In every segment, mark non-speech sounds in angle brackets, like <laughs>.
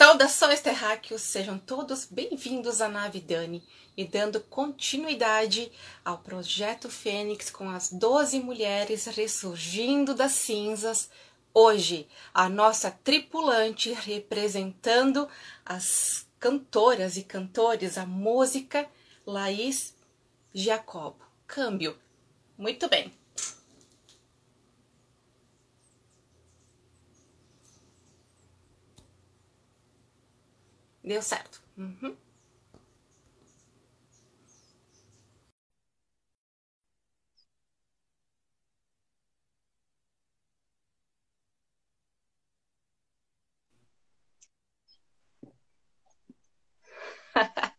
Saudações terráqueos, sejam todos bem-vindos à nave Dani e dando continuidade ao projeto Fênix com as 12 mulheres ressurgindo das cinzas. Hoje, a nossa tripulante representando as cantoras e cantores, a música Laís Jacobo. Câmbio. Muito bem. Deu certo. Uhum. <laughs>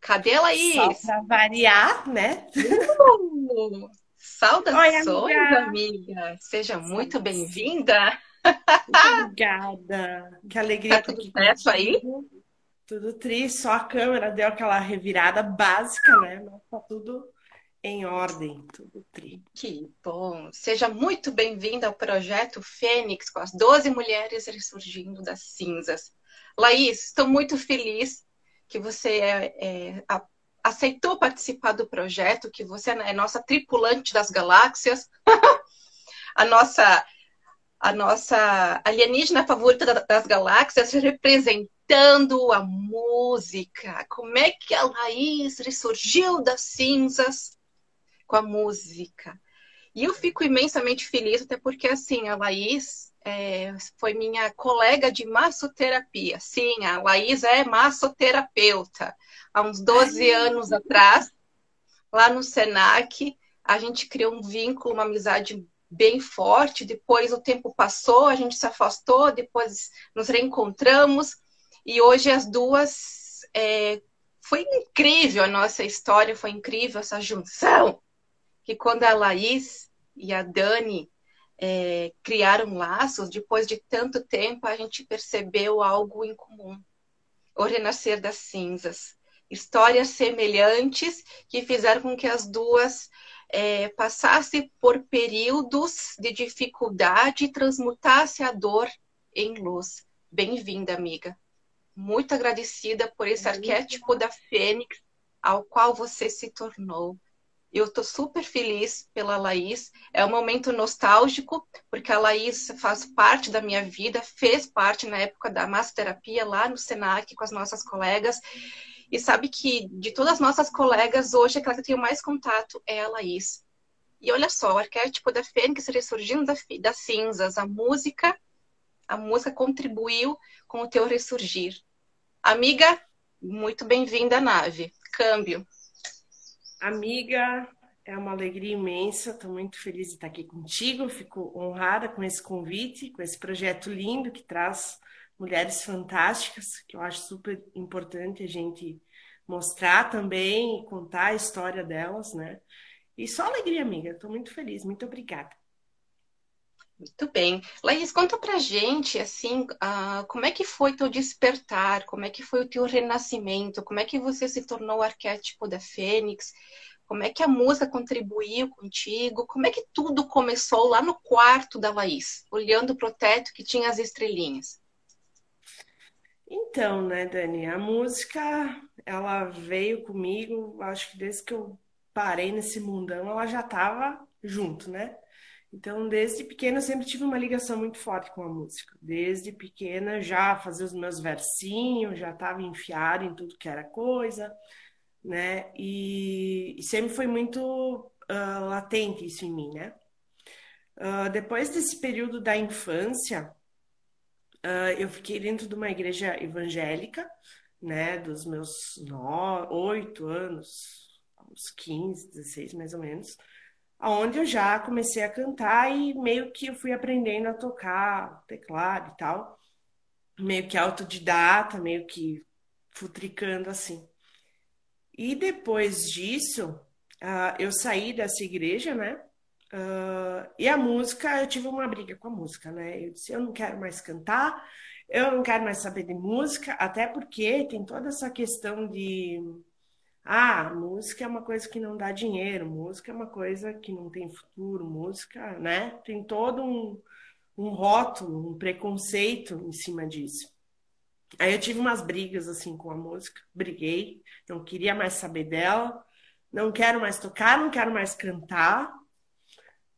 Cadê a Laís? Só para variar, né? Uh, <laughs> saudações, Oi, amiga. amiga. Seja muito bem-vinda. <laughs> Obrigada. Que alegria. Tá tudo certo aí? Tudo triste, só a câmera deu aquela revirada básica, né? Mas tá tudo em ordem, tudo triste. Que bom! Seja muito bem-vinda ao projeto Fênix, com as 12 mulheres ressurgindo das cinzas. Laís, estou muito feliz que você é, é, a, aceitou participar do projeto, que você é nossa tripulante das galáxias, <laughs> a nossa a nossa alienígena favorita das galáxias, representando a música. Como é que a Laís ressurgiu das cinzas com a música? E eu fico imensamente feliz, até porque, assim, a Laís é, foi minha colega de massoterapia. Sim, a Laís é massoterapeuta. Há uns 12 Ai, anos atrás, lá no SENAC, a gente criou um vínculo, uma amizade bem forte. Depois o tempo passou, a gente se afastou, depois nos reencontramos e hoje as duas é, foi incrível a nossa história, foi incrível essa junção. Que quando a Laís e a Dani é, criaram laços, depois de tanto tempo a gente percebeu algo em comum: o renascer das cinzas. Histórias semelhantes que fizeram com que as duas é, passasse por períodos de dificuldade e transmutasse a dor em luz. Bem-vinda, amiga. Muito agradecida por esse arquétipo da Fênix ao qual você se tornou. Eu estou super feliz pela Laís. É um momento nostálgico, porque a Laís faz parte da minha vida, fez parte na época da massoterapia lá no SENAC com as nossas colegas. E sabe que de todas as nossas colegas, hoje aquela que eu tenho mais contato é a Laís. E olha só, o arquétipo da Fênix ressurgindo das cinzas, a música, a música contribuiu com o teu ressurgir. Amiga, muito bem-vinda à nave. Câmbio. Amiga, é uma alegria imensa, estou muito feliz de estar aqui contigo, fico honrada com esse convite, com esse projeto lindo que traz mulheres fantásticas, que eu acho super importante a gente mostrar também e contar a história delas, né? E só alegria, amiga. Estou muito feliz. Muito obrigada. Muito bem. Laís, conta pra gente, assim, uh, como é que foi teu despertar, como é que foi o teu renascimento, como é que você se tornou o arquétipo da Fênix, como é que a música contribuiu contigo, como é que tudo começou lá no quarto da Laís, olhando pro teto que tinha as estrelinhas. Então, né, Dani, a música, ela veio comigo, acho que desde que eu parei nesse mundão, ela já estava junto, né? Então, desde pequena, eu sempre tive uma ligação muito forte com a música. Desde pequena, já fazia os meus versinhos, já estava enfiada em tudo que era coisa, né? E, e sempre foi muito uh, latente isso em mim, né? Uh, depois desse período da infância, Uh, eu fiquei dentro de uma igreja evangélica, né, dos meus oito anos, uns 15, 16 mais ou menos, onde eu já comecei a cantar e meio que eu fui aprendendo a tocar teclado e tal, meio que autodidata, meio que futricando assim. E depois disso, uh, eu saí dessa igreja, né? Uh, e a música, eu tive uma briga com a música, né? Eu disse, eu não quero mais cantar, eu não quero mais saber de música, até porque tem toda essa questão de ah, música é uma coisa que não dá dinheiro, música é uma coisa que não tem futuro, música, né? Tem todo um, um rótulo, um preconceito em cima disso. Aí eu tive umas brigas assim com a música, briguei, não queria mais saber dela, não quero mais tocar, não quero mais cantar.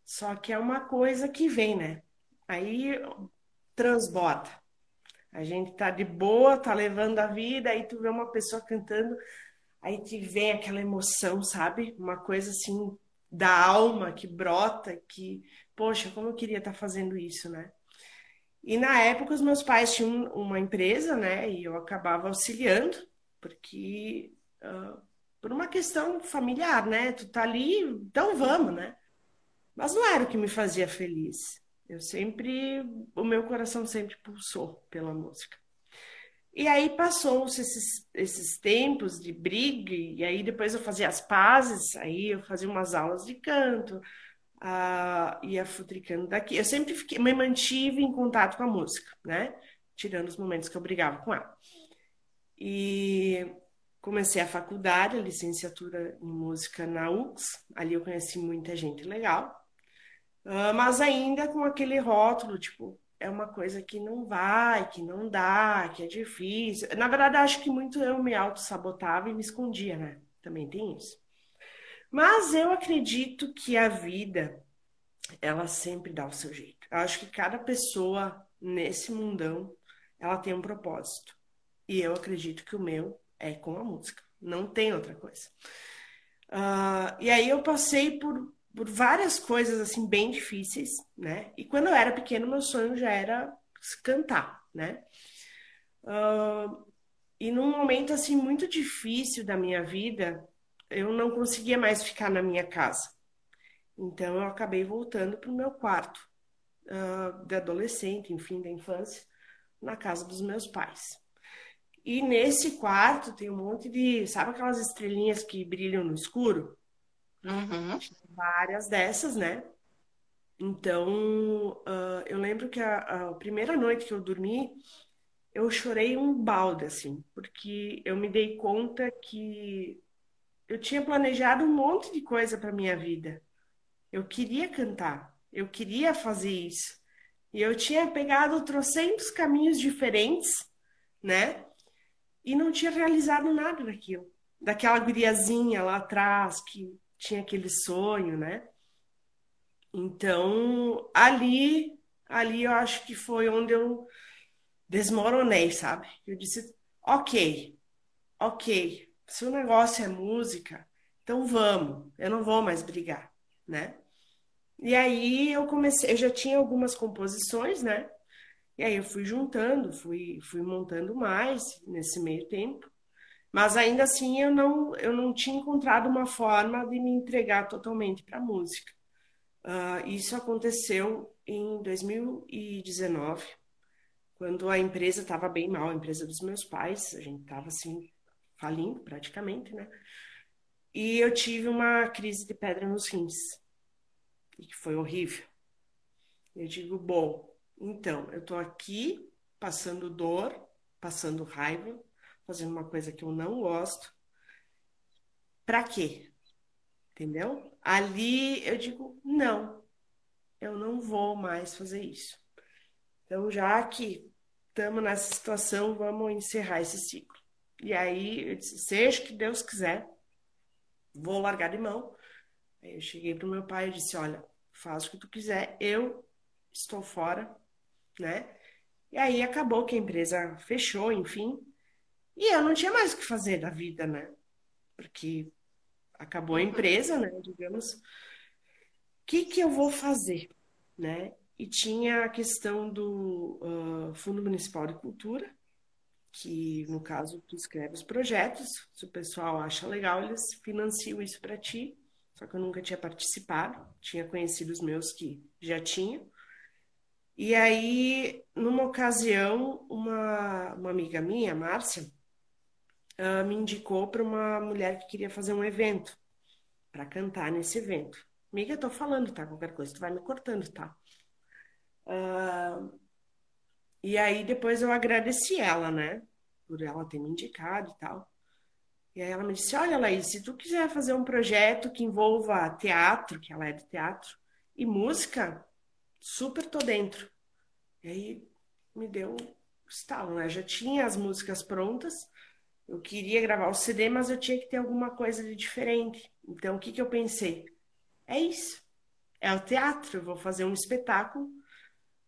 Só que é uma coisa que vem, né? Aí transborda. A gente tá de boa, tá levando a vida, aí tu vê uma pessoa cantando, aí te vem aquela emoção, sabe? Uma coisa assim da alma que brota, que, poxa, como eu queria estar tá fazendo isso, né? E na época os meus pais tinham uma empresa, né? E eu acabava auxiliando, porque uh, por uma questão familiar, né? Tu tá ali, então vamos, né? Mas não era o que me fazia feliz. Eu sempre, o meu coração sempre pulsou pela música. E aí passou-se esses, esses tempos de briga, e aí depois eu fazia as pazes, aí eu fazia umas aulas de canto, uh, ia futricando daqui. Eu sempre fiquei, me mantive em contato com a música, né? Tirando os momentos que eu brigava com ela. E comecei a faculdade, a licenciatura em música na UX. Ali eu conheci muita gente legal. Uh, mas ainda com aquele rótulo, tipo, é uma coisa que não vai, que não dá, que é difícil. Na verdade, acho que muito eu me auto-sabotava e me escondia, né? Também tem isso. Mas eu acredito que a vida, ela sempre dá o seu jeito. Eu acho que cada pessoa nesse mundão, ela tem um propósito. E eu acredito que o meu é com a música. Não tem outra coisa. Uh, e aí eu passei por, por várias coisas assim bem difíceis, né? E quando eu era pequeno, meu sonho já era cantar, né? Uh, e num momento assim muito difícil da minha vida, eu não conseguia mais ficar na minha casa. Então eu acabei voltando para o meu quarto uh, de adolescente, enfim, da infância, na casa dos meus pais. E nesse quarto tem um monte de. Sabe aquelas estrelinhas que brilham no escuro? Uhum. Várias dessas, né? Então, uh, eu lembro que a, a, primeira noite que eu dormi, eu chorei um balde, assim, porque eu me dei conta que eu tinha planejado um monte de coisa para minha vida. Eu queria cantar, eu queria fazer isso. E eu tinha pegado trocentos caminhos diferentes, né? e não tinha realizado nada daquilo. Daquela guriazinha lá atrás que tinha aquele sonho, né? Então, ali, ali eu acho que foi onde eu desmoronei, sabe? Eu disse, ok, ok, se o negócio é música, então vamos, eu não vou mais brigar, né? E aí eu comecei, eu já tinha algumas composições, né? E aí eu fui juntando, fui, fui montando mais nesse meio tempo. Mas ainda assim eu não, eu não tinha encontrado uma forma de me entregar totalmente para a música. Uh, isso aconteceu em 2019, quando a empresa estava bem mal, a empresa dos meus pais, a gente estava assim, falindo praticamente, né? E eu tive uma crise de pedra nos rins, e que foi horrível. Eu digo, bom, então, eu estou aqui passando dor, passando raiva, fazendo uma coisa que eu não gosto. Para quê? Entendeu? Ali eu digo, não, eu não vou mais fazer isso. Então, já que estamos nessa situação, vamos encerrar esse ciclo. E aí eu disse, seja que Deus quiser, vou largar de mão. Aí eu cheguei para o meu pai e disse, olha, faz o que tu quiser, eu estou fora, né? E aí acabou que a empresa fechou, enfim. E eu não tinha mais o que fazer da vida, né? Porque acabou a uhum. empresa, né? Digamos. O que, que eu vou fazer, né? E tinha a questão do uh, Fundo Municipal de Cultura, que no caso tu escreve os projetos, se o pessoal acha legal, eles financiam isso para ti. Só que eu nunca tinha participado, tinha conhecido os meus que já tinham. E aí, numa ocasião, uma, uma amiga minha, Márcia, uh, me indicou para uma mulher que queria fazer um evento, para cantar nesse evento. Amiga, eu tô falando, tá? Qualquer coisa, tu vai me cortando, tá? Uh, e aí, depois eu agradeci ela, né? Por ela ter me indicado e tal. E aí ela me disse: Olha, Laís, se tu quiser fazer um projeto que envolva teatro, que ela é de teatro, e música, super tô dentro. E aí me deu estalo, né? Já tinha as músicas prontas, eu queria gravar o CD, mas eu tinha que ter alguma coisa de diferente. Então, o que, que eu pensei? É isso. É o teatro. Eu vou fazer um espetáculo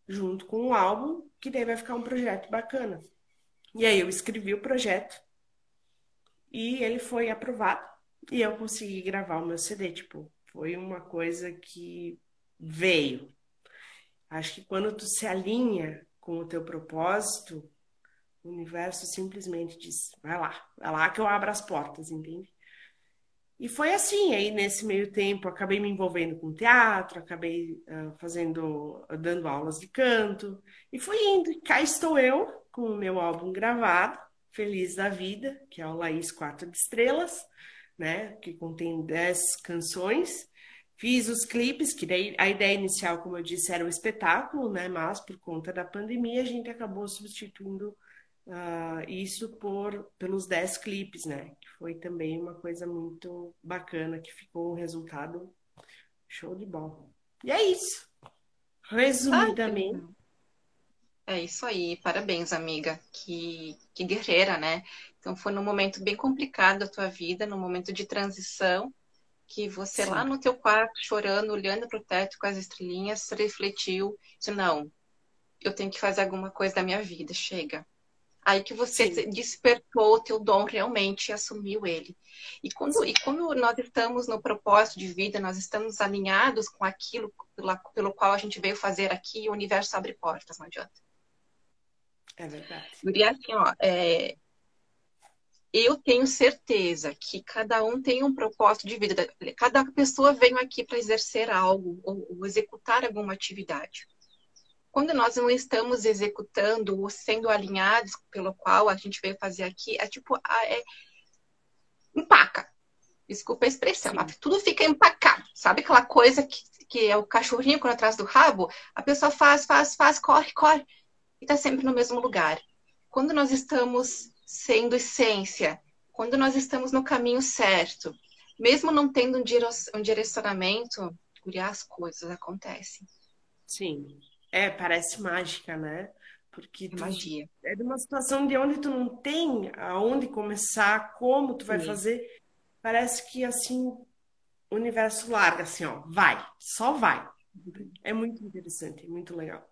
junto com um álbum, que daí vai ficar um projeto bacana. E aí eu escrevi o projeto e ele foi aprovado e eu consegui gravar o meu CD. Tipo, foi uma coisa que veio. Acho que quando tu se alinha com o teu propósito, o universo simplesmente diz: vai lá, vai lá que eu abro as portas, entende? E foi assim, aí nesse meio tempo acabei me envolvendo com teatro, acabei uh, fazendo, uh, dando aulas de canto, e fui indo. E cá estou eu com o meu álbum gravado, Feliz da Vida, que é o Laís Quatro de Estrelas, né, que contém dez canções. Fiz os clipes, que daí a ideia inicial, como eu disse, era um espetáculo, né, mas por conta da pandemia a gente acabou substituindo uh, isso por pelos 10 clipes, né? Que foi também uma coisa muito bacana, que ficou um resultado show de bola. E é isso. Resumidamente. é isso aí, parabéns, amiga. Que, que guerreira, né? Então foi num momento bem complicado da tua vida, num momento de transição, que você Sim. lá no teu quarto, chorando, olhando para o teto com as estrelinhas, refletiu, disse, não, eu tenho que fazer alguma coisa da minha vida, chega. Aí que você Sim. despertou o teu dom realmente e assumiu ele. E quando, e quando nós estamos no propósito de vida, nós estamos alinhados com aquilo pela, pelo qual a gente veio fazer aqui, o universo abre portas, não adianta. É verdade. E assim, ó, é, eu tenho certeza que cada um tem um propósito de vida. Cada pessoa veio aqui para exercer algo ou, ou executar alguma atividade quando nós não estamos executando ou sendo alinhados pelo qual a gente veio fazer aqui, é tipo, é, empaca. Desculpa a expressão, Sim. mas tudo fica empacado. Sabe aquela coisa que, que é o cachorrinho quando atrás do rabo? A pessoa faz, faz, faz, corre, corre, e está sempre no mesmo lugar. Quando nós estamos sendo essência, quando nós estamos no caminho certo, mesmo não tendo um direcionamento, as coisas acontecem. Sim. É, parece mágica, né? Porque tu, magia. É de uma situação de onde tu não tem aonde começar, como tu vai Sim. fazer. Parece que assim o universo larga assim, ó, vai, só vai. É muito interessante, é muito legal.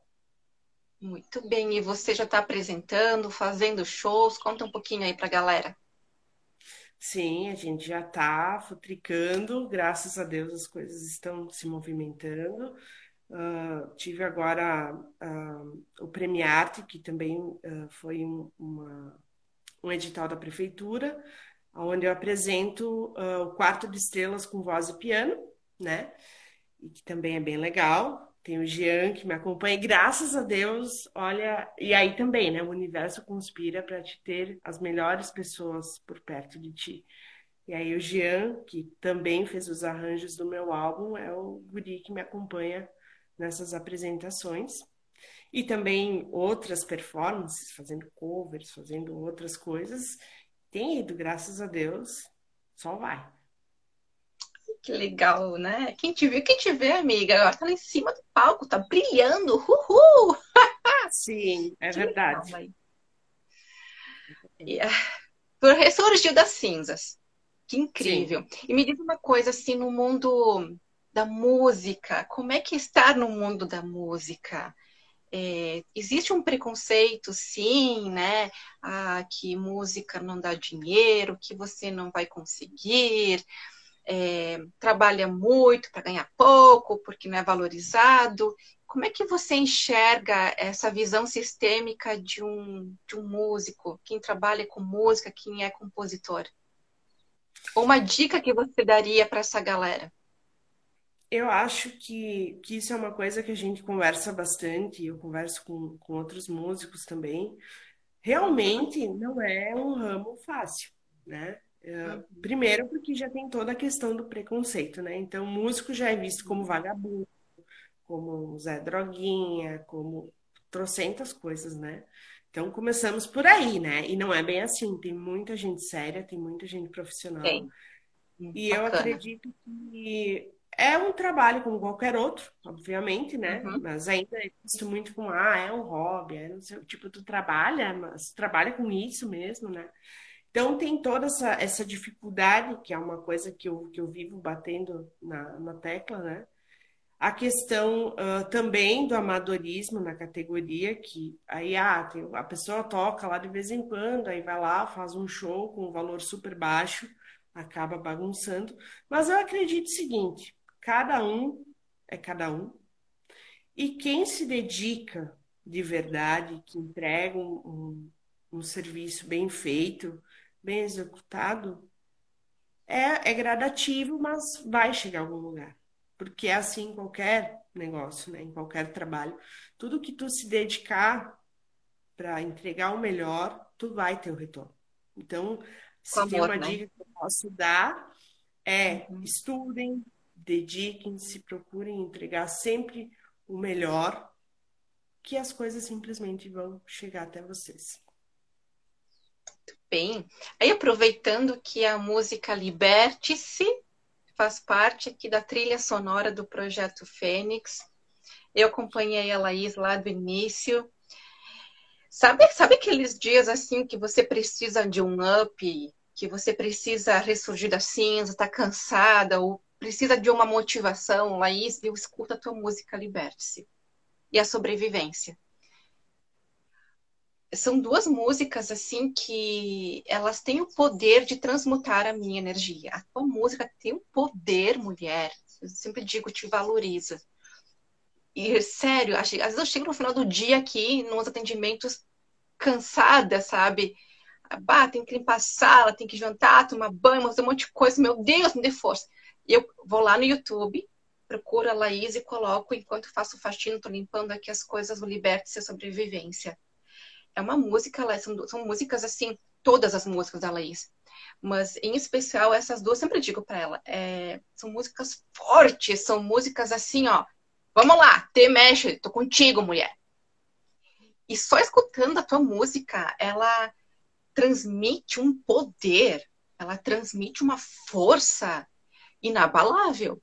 Muito bem, e você já está apresentando, fazendo shows? Conta um pouquinho aí para a galera. Sim, a gente já está futricando, graças a Deus as coisas estão se movimentando. Uh, tive agora uh, o Premiarte, que também uh, foi um, uma, um edital da prefeitura, onde eu apresento o quarto de estrelas com voz e piano, né? E que também é bem legal. Tem o Jean que me acompanha, e graças a Deus, olha, e aí também, né? O universo conspira para te ter as melhores pessoas por perto de ti. E aí o Jean, que também fez os arranjos do meu álbum, é o guri que me acompanha nessas apresentações. E também outras performances, fazendo covers, fazendo outras coisas. Tem ido, graças a Deus, só vai. Que legal, né? Quem te viu, quem te vê, amiga, agora tá lá em cima do palco, tá brilhando, uhul! <laughs> Sim, é que verdade. Legal, uh, ressurgiu das cinzas. Que incrível. Sim. E me diz uma coisa, assim, no mundo da música, como é que estar no mundo da música? É, existe um preconceito, sim, né? Ah, que música não dá dinheiro, que você não vai conseguir, é, trabalha muito para ganhar pouco, porque não é valorizado. Como é que você enxerga essa visão sistêmica de um, de um músico, quem trabalha com música, quem é compositor? Uma dica que você daria para essa galera? Eu acho que, que isso é uma coisa que a gente conversa bastante, eu converso com, com outros músicos também. Realmente não é um ramo fácil, né? É, primeiro porque já tem toda a questão do preconceito, né? Então, o músico já é visto como vagabundo, como Zé Droguinha, como trocentas coisas, né? Então, começamos por aí, né? E não é bem assim. Tem muita gente séria, tem muita gente profissional. Sim. E Bacana. eu acredito que é um trabalho como qualquer outro, obviamente, né? Uhum. Mas ainda é visto muito como, ah, é um hobby, é, não sei, tipo, tu trabalha, mas trabalha com isso mesmo, né? Então tem toda essa, essa dificuldade, que é uma coisa que eu, que eu vivo batendo na, na tecla, né? A questão uh, também do amadorismo na categoria, que aí ah, tem, a pessoa toca lá de vez em quando, aí vai lá, faz um show com um valor super baixo, acaba bagunçando. Mas eu acredito o seguinte: cada um é cada um, e quem se dedica de verdade, que entrega um, um, um serviço bem feito, bem executado, é, é gradativo, mas vai chegar a algum lugar. Porque é assim em qualquer negócio, né? em qualquer trabalho. Tudo que tu se dedicar para entregar o melhor, tu vai ter o retorno. Então, se amor, tem uma né? dica que eu posso dar, é uhum. estudem, dediquem-se, procurem entregar sempre o melhor, que as coisas simplesmente vão chegar até vocês. Muito bem. Aí, aproveitando que a música Liberte-se faz parte aqui da trilha sonora do projeto Fênix. Eu acompanhei a Laís lá do início. Sabe, sabe aqueles dias assim que você precisa de um up, que você precisa ressurgir da cinza, tá cansada ou precisa de uma motivação, Laís, eu escuto a tua música Liberte-se. E a sobrevivência são duas músicas assim que elas têm o poder de transmutar a minha energia. A tua música tem um poder, mulher. Eu sempre digo, te valoriza. E sério, às vezes eu chego no final do dia aqui, nos atendimentos, cansada, sabe? Bah, tem que limpar a sala, tem que jantar, tomar banho, fazer um monte de coisa. Meu Deus, me dê força. Eu vou lá no YouTube, procuro a Laís e coloco enquanto faço faxina, tô limpando aqui as coisas, o Liberte-se Sobrevivência é uma música, são, são músicas assim, todas as músicas da Laís. Mas, em especial, essas duas, sempre digo para ela, é, são músicas fortes, são músicas assim, ó. Vamos lá, te mexe, tô contigo, mulher. E só escutando a tua música, ela transmite um poder, ela transmite uma força inabalável.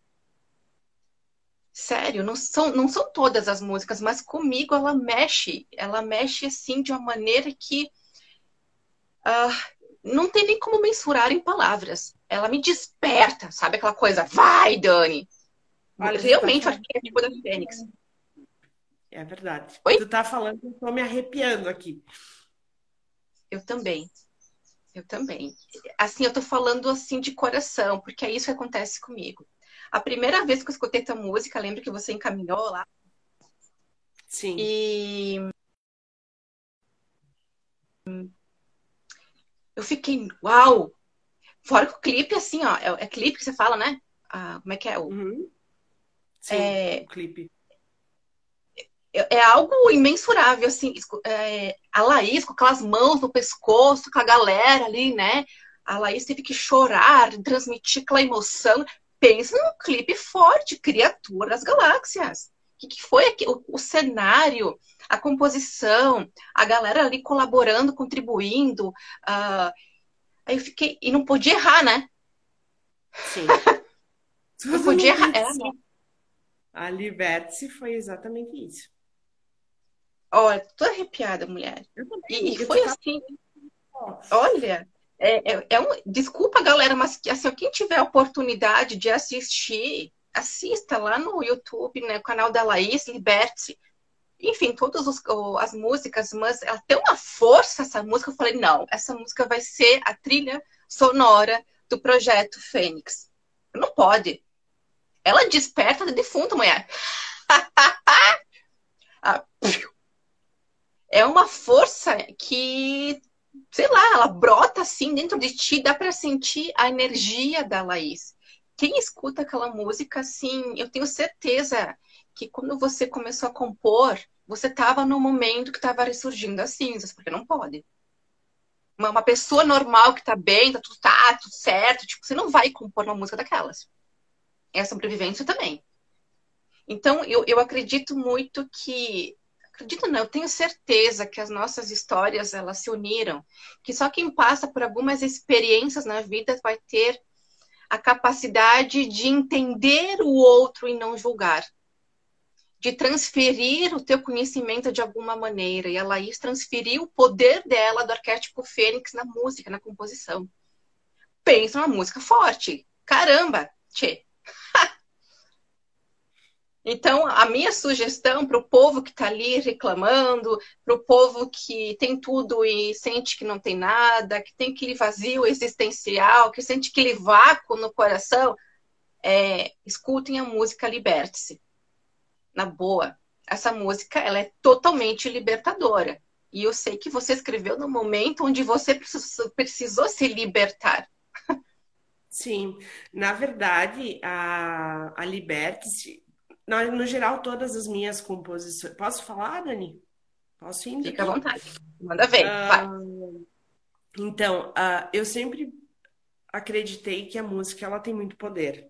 Sério, não são, não são todas as músicas, mas comigo ela mexe. Ela mexe assim de uma maneira que uh, não tem nem como mensurar em palavras. Ela me desperta, sabe aquela coisa? Vai, Dani! Olha, Realmente tá o arquétipo da Fênix. É verdade. Oi? Tu tá falando, eu tô me arrepiando aqui. Eu também. Eu também. Assim, eu tô falando assim de coração, porque é isso que acontece comigo. A primeira vez que eu escutei tua música, lembro que você encaminhou lá. Sim. E eu fiquei, uau! Fora que o clipe, assim, ó, é, é clipe que você fala, né? Ah, como é que é? O... Uhum. Sim, é... o clipe. É, algo imensurável, assim, é, a Laís com aquelas mãos no pescoço, com a galera ali, né? A Laís teve que chorar, transmitir aquela emoção pensa num clipe forte, Criatura das Galáxias. O que, que foi aqui? O, o, cenário, a composição, a galera ali colaborando, contribuindo. Uh, aí eu fiquei. E não podia errar, né? Sim. <laughs> não podia errar. Era assim. A Liberte foi exatamente isso. Olha, tô arrepiada, mulher. E, e foi assim. Olha, é, é, é um, desculpa, galera, mas assim, quem tiver a oportunidade de assistir, assista lá no YouTube, né? O canal da Laís, Liberte. Enfim, todas os, as músicas, mas ela tem uma força, essa música. Eu falei, não, essa música vai ser a trilha sonora do projeto Fênix. Não pode. Ela desperta da defunta mulher. <laughs> Ah, é uma força que sei lá, ela brota assim dentro de ti, dá para sentir a energia da Laís. Quem escuta aquela música, assim, eu tenho certeza que quando você começou a compor, você estava no momento que estava ressurgindo as cinzas, porque não pode. Uma, uma pessoa normal que está bem, tá tudo, tá tudo certo, tipo, você não vai compor uma música daquelas. É sobrevivência também. Então, eu, eu acredito muito que acredito não, eu tenho certeza que as nossas histórias elas se uniram, que só quem passa por algumas experiências na vida vai ter a capacidade de entender o outro e não julgar. De transferir o teu conhecimento de alguma maneira. E a Laís transferiu o poder dela do arquétipo fênix na música, na composição. Pensa uma música forte. Caramba, tchê. <laughs> Então, a minha sugestão para o povo que está ali reclamando, para o povo que tem tudo e sente que não tem nada, que tem aquele vazio existencial, que sente aquele vácuo no coração, é, escutem a música Liberte-se. Na boa. Essa música ela é totalmente libertadora. E eu sei que você escreveu no momento onde você precisou, se libertar. Sim, na verdade, a, a Liberte-se no, no geral, todas as minhas composições. Posso falar, Dani? Posso ir? Fica à vontade. Manda ver. Uh, então, uh, eu sempre acreditei que a música ela tem muito poder.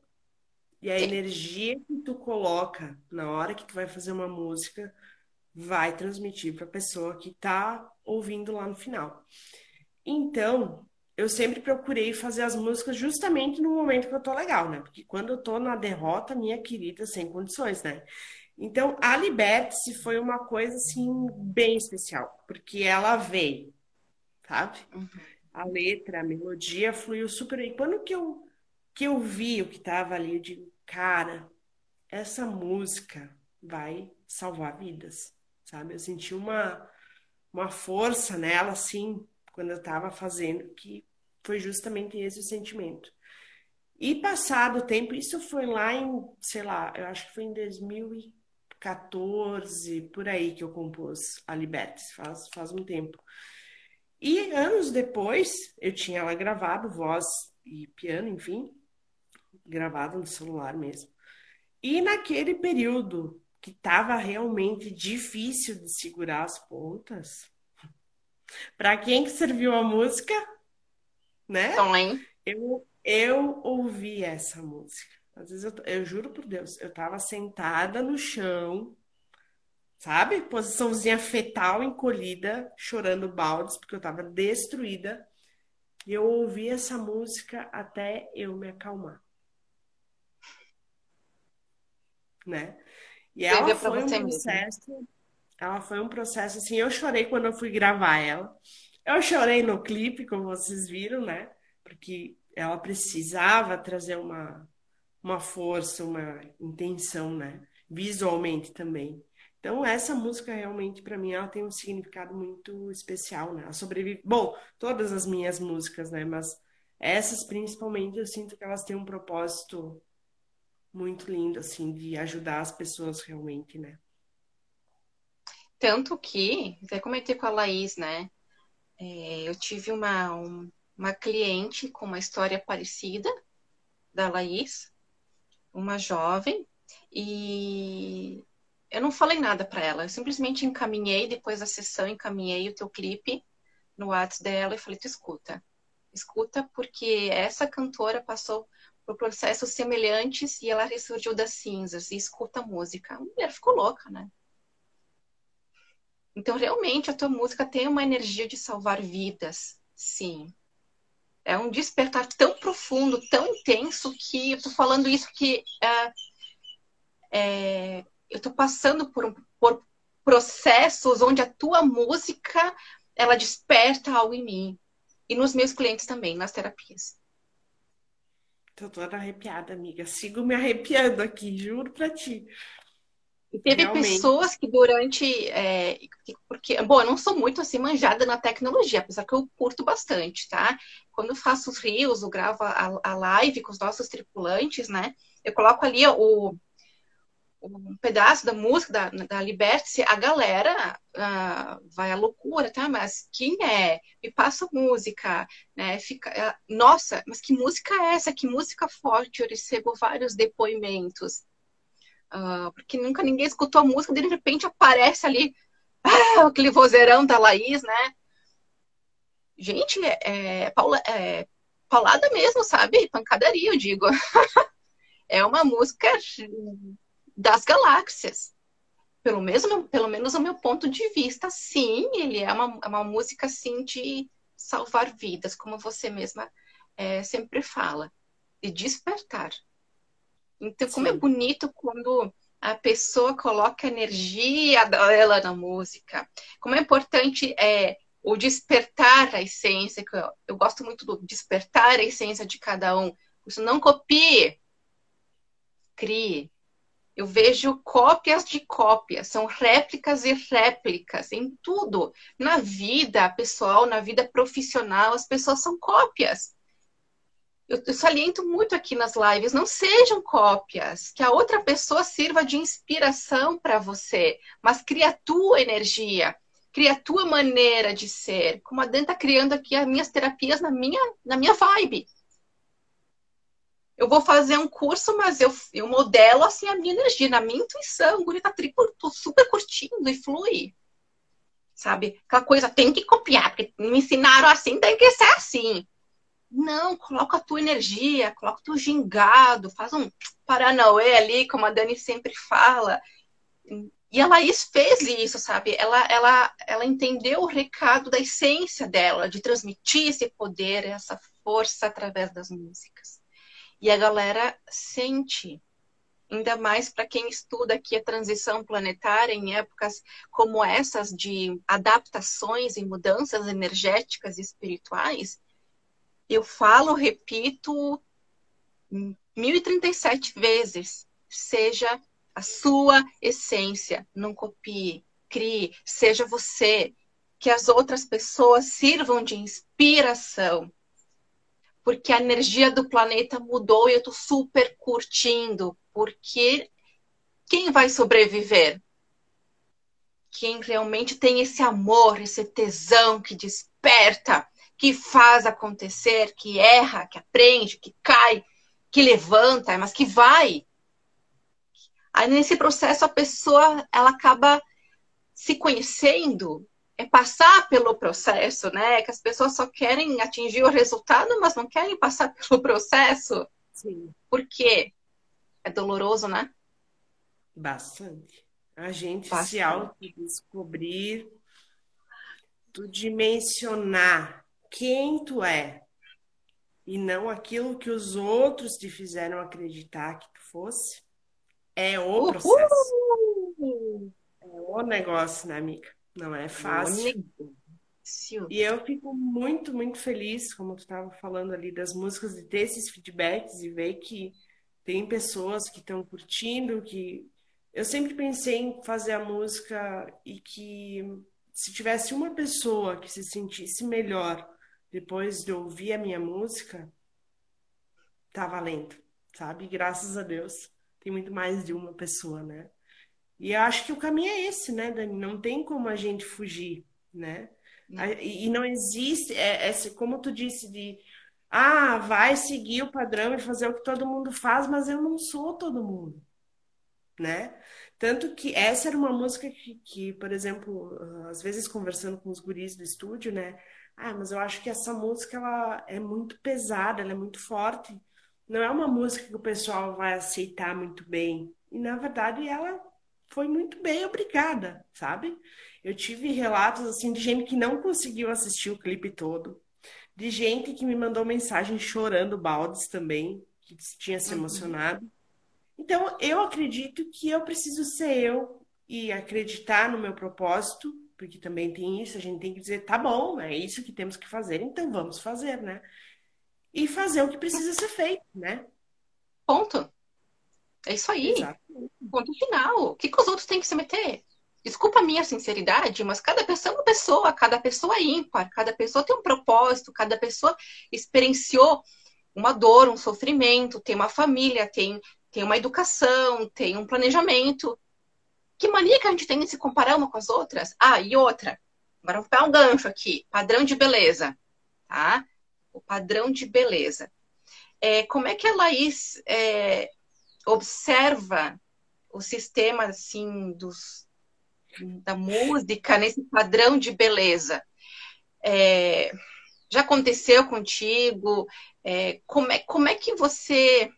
E a Sim. energia que tu coloca na hora que tu vai fazer uma música vai transmitir para a pessoa que está ouvindo lá no final. Então, eu sempre procurei fazer as músicas justamente no momento que eu tô legal, né? Porque quando eu tô na derrota, minha querida, sem condições, né? Então, a Liberte-se foi uma coisa, assim, bem especial, porque ela veio, sabe? Uhum. A letra, a melodia fluiu super bem. Quando que eu, que eu vi o que tava ali, eu digo, cara, essa música vai salvar vidas, sabe? Eu senti uma, uma força nela, assim, quando eu estava fazendo, que foi justamente esse o sentimento. E passado o tempo, isso foi lá em, sei lá, eu acho que foi em 2014, por aí que eu compus a Libertes, faz, faz um tempo. E anos depois, eu tinha ela gravado, voz e piano, enfim, gravado no celular mesmo. E naquele período que estava realmente difícil de segurar as pontas, <laughs> para quem que serviu a música? Né? Eu, eu ouvi essa música. Às vezes eu, eu juro por Deus, eu tava sentada no chão, sabe? Posiçãozinha fetal, encolhida, chorando baldes, porque eu tava destruída. E eu ouvi essa música até eu me acalmar. Né? E ela foi um processo, mesmo. ela foi um processo assim, eu chorei quando eu fui gravar ela. Eu chorei no clipe, como vocês viram, né? Porque ela precisava trazer uma, uma força, uma intenção, né? Visualmente também. Então, essa música realmente, para mim, ela tem um significado muito especial, né? Ela sobrevive. Bom, todas as minhas músicas, né? Mas essas, principalmente, eu sinto que elas têm um propósito muito lindo, assim, de ajudar as pessoas realmente, né? Tanto que, até comentei com a Laís, né? É, eu tive uma, um, uma cliente com uma história parecida da Laís, uma jovem, e eu não falei nada para ela, eu simplesmente encaminhei, depois da sessão, encaminhei o teu clipe no WhatsApp dela e falei, tu escuta, escuta, porque essa cantora passou por processos semelhantes e ela ressurgiu das cinzas, e escuta música. A mulher ficou louca, né? Então, realmente, a tua música tem uma energia de salvar vidas, sim. É um despertar tão profundo, tão intenso, que eu tô falando isso que é, é, eu tô passando por, por processos onde a tua música ela desperta algo em mim. E nos meus clientes também, nas terapias. Tô toda arrepiada, amiga. Sigo me arrepiando aqui, juro pra ti. E teve Realmente. pessoas que durante. É, porque, bom, eu não sou muito assim manjada na tecnologia, apesar que eu curto bastante, tá? Quando eu faço os rios, eu gravo a, a live com os nossos tripulantes, né? Eu coloco ali o, um pedaço da música da, da Liberte, a galera uh, vai à loucura, tá? Mas quem é? Me passa música, né? Fica, uh, nossa, mas que música é essa? Que música forte! Eu recebo vários depoimentos. Uh, porque nunca ninguém escutou a música, de repente aparece ali ah, <laughs> aquele vozeirão da Laís, né? Gente, é, paula, é paulada mesmo, sabe? Pancadaria, eu digo. <laughs> é uma música das galáxias. Pelo, mesmo, pelo menos o meu ponto de vista, sim, ele é uma, é uma música, assim, de salvar vidas, como você mesma é, sempre fala. de despertar. Então, como é bonito quando a pessoa coloca a energia dela na música. Como é importante é, o despertar a essência, que eu, eu gosto muito do despertar a essência de cada um. Isso não copie, crie. Eu vejo cópias de cópias, são réplicas e réplicas em tudo. Na vida pessoal, na vida profissional, as pessoas são cópias eu, eu saliento muito aqui nas lives, não sejam cópias, que a outra pessoa sirva de inspiração para você, mas cria a tua energia, cria a tua maneira de ser. Como a Dan está criando aqui as minhas terapias na minha, na minha vibe. Eu vou fazer um curso, mas eu, eu modelo assim a minha energia, na minha intuição. O guri tá super curtindo e flui. Sabe? Aquela coisa tem que copiar, porque me ensinaram assim, tem que ser assim. Não, coloca a tua energia, coloca o teu gingado, faz um paranauê ali, como a Dani sempre fala. E a Laís fez isso, sabe? Ela, ela, ela entendeu o recado da essência dela, de transmitir esse poder, essa força através das músicas. E a galera sente, ainda mais para quem estuda aqui a transição planetária em épocas como essas de adaptações e mudanças energéticas e espirituais, eu falo, repito 1037 vezes. Seja a sua essência, não copie, crie, seja você, que as outras pessoas sirvam de inspiração. Porque a energia do planeta mudou e eu estou super curtindo. Porque quem vai sobreviver? Quem realmente tem esse amor, esse tesão que desperta que faz acontecer, que erra, que aprende, que cai, que levanta, mas que vai. Aí nesse processo a pessoa ela acaba se conhecendo, é passar pelo processo, né? Que as pessoas só querem atingir o resultado, mas não querem passar <laughs> pelo processo. Sim. Por quê? É doloroso, né? Bastante. A gente Bastante. se autodescobrir, tu dimensionar quem tu é e não aquilo que os outros te fizeram acreditar que tu fosse, é o processo. Uhul! É o negócio, né, amiga? Não é fácil. E eu fico muito, muito feliz, como tu estava falando ali das músicas, de ter esses feedbacks e ver que tem pessoas que estão curtindo, que eu sempre pensei em fazer a música e que se tivesse uma pessoa que se sentisse melhor depois de ouvir a minha música, tá valendo, sabe? Graças a Deus, tem muito mais de uma pessoa, né? E eu acho que o caminho é esse, né, Dani? Não tem como a gente fugir, né? E não existe, é, é, como tu disse, de ah, vai seguir o padrão e fazer o que todo mundo faz, mas eu não sou todo mundo, né? Tanto que essa era uma música que, que, por exemplo, às vezes conversando com os guris do estúdio, né? Ah, mas eu acho que essa música ela é muito pesada, ela é muito forte. Não é uma música que o pessoal vai aceitar muito bem. E na verdade ela foi muito bem, obrigada, sabe? Eu tive relatos assim de gente que não conseguiu assistir o clipe todo, de gente que me mandou mensagem chorando baldes também, que tinha se uhum. emocionado. Então, eu acredito que eu preciso ser eu e acreditar no meu propósito porque também tem isso, a gente tem que dizer, tá bom, é isso que temos que fazer, então vamos fazer, né? E fazer o que precisa ser feito, né? Ponto. É isso aí. Exatamente. Ponto final. O que, que os outros têm que se meter? Desculpa a minha sinceridade, mas cada pessoa é uma pessoa, cada pessoa é ímpar, cada pessoa tem um propósito, cada pessoa experienciou uma dor, um sofrimento, tem uma família, tem, tem uma educação, tem um planejamento. Que mania que a gente tem de se comparar uma com as outras? Ah, e outra. Agora vou pegar um gancho aqui. Padrão de beleza. Tá? O padrão de beleza. É, como é que a Laís é, observa o sistema assim dos, da música nesse padrão de beleza? É, já aconteceu contigo? É, como, é, como é que você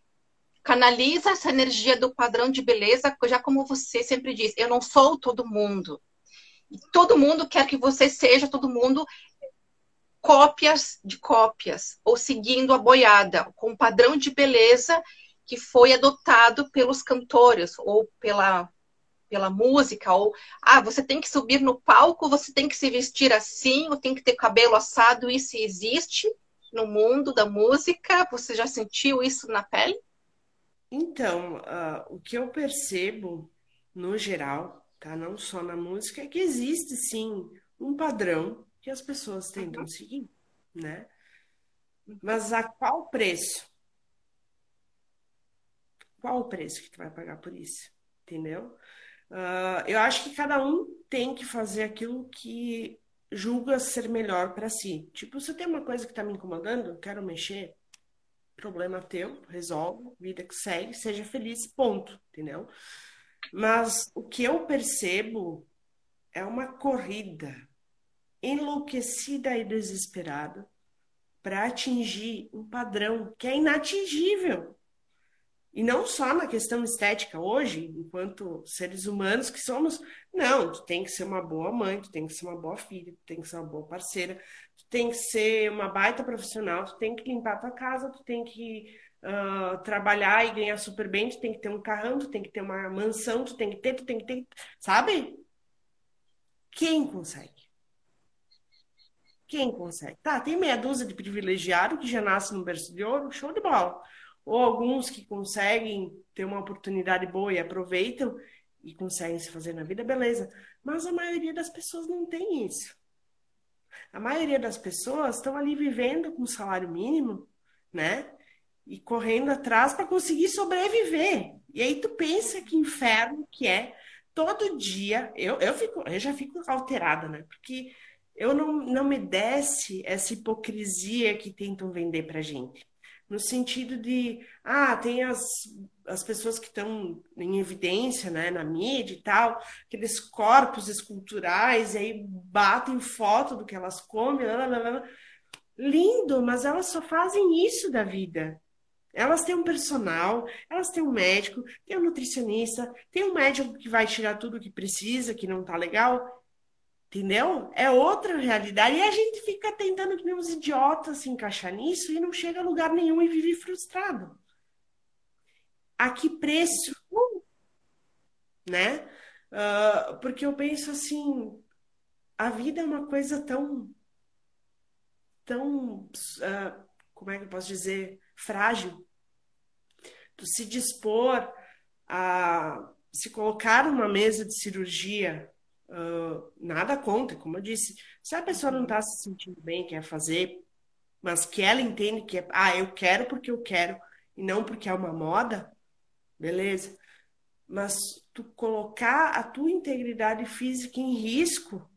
canaliza essa energia do padrão de beleza, já como você sempre diz, eu não sou todo mundo. E todo mundo quer que você seja todo mundo cópias de cópias, ou seguindo a boiada, com um padrão de beleza que foi adotado pelos cantores ou pela, pela música, ou ah, você tem que subir no palco, você tem que se vestir assim, ou tem que ter cabelo assado, isso existe no mundo da música? Você já sentiu isso na pele? Então, uh, o que eu percebo, no geral, tá? não só na música, é que existe sim um padrão que as pessoas tentam uhum. seguir, né? Mas a qual preço? Qual o preço que tu vai pagar por isso? Entendeu? Uh, eu acho que cada um tem que fazer aquilo que julga ser melhor para si. Tipo, se tem uma coisa que está me incomodando, quero mexer, problema teu, resolve, vida que segue, seja feliz, ponto, entendeu? Mas o que eu percebo é uma corrida enlouquecida e desesperada para atingir um padrão que é inatingível. E não só na questão estética, hoje, enquanto seres humanos que somos, não, tu tem que ser uma boa mãe, tu tem que ser uma boa filha, tu tem que ser uma boa parceira, tu tem que ser uma baita profissional, tu tem que limpar tua casa, tu tem que uh, trabalhar e ganhar super bem, tu tem que ter um carrão, tu tem que ter uma mansão, tu tem que ter, tu tem que ter, sabe? Quem consegue? Quem consegue? Tá, tem meia dúzia de privilegiado que já nasce no berço de ouro, show de bola ou alguns que conseguem ter uma oportunidade boa e aproveitam e conseguem se fazer na vida, beleza. Mas a maioria das pessoas não tem isso. A maioria das pessoas estão ali vivendo com salário mínimo, né? E correndo atrás para conseguir sobreviver. E aí tu pensa que inferno que é todo dia. Eu, eu, fico, eu já fico alterada, né? Porque eu não, não me desce essa hipocrisia que tentam vender pra gente no sentido de, ah, tem as, as pessoas que estão em evidência, né, na mídia e tal, aqueles corpos esculturais, e aí batem foto do que elas comem, lá, lá, lá. lindo, mas elas só fazem isso da vida. Elas têm um personal, elas têm um médico, tem um nutricionista, tem um médico que vai tirar tudo que precisa, que não tá legal, Entendeu? É outra realidade. E a gente fica tentando que nem idiotas se encaixar nisso e não chega a lugar nenhum e vive frustrado. A que preço? Né? Uh, porque eu penso assim, a vida é uma coisa tão, tão, uh, como é que eu posso dizer, frágil. Tu se dispor a se colocar numa mesa de cirurgia Uh, nada contra, como eu disse. Se a pessoa não está se sentindo bem, quer fazer, mas que ela entende que é, ah, eu quero porque eu quero e não porque é uma moda, beleza. Mas tu colocar a tua integridade física em risco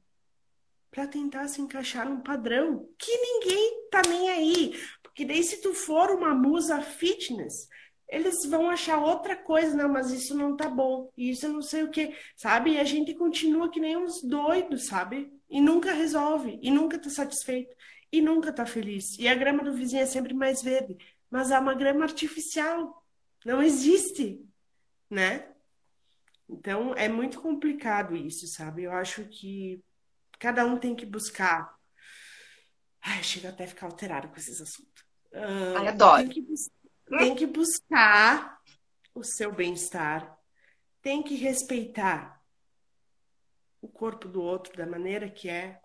para tentar se encaixar num padrão que ninguém tá nem aí. Porque daí se tu for uma musa fitness, eles vão achar outra coisa, não, mas isso não tá bom, isso não sei o que, sabe? E a gente continua que nem uns doidos, sabe? E nunca resolve, e nunca tá satisfeito, e nunca tá feliz. E a grama do vizinho é sempre mais verde, mas é uma grama artificial, não existe, né? Então é muito complicado isso, sabe? Eu acho que cada um tem que buscar. Ai, chega até a ficar alterado com esses assuntos. Uh, Ai, adoro. Tem que buscar tem que buscar o seu bem-estar, tem que respeitar o corpo do outro da maneira que é.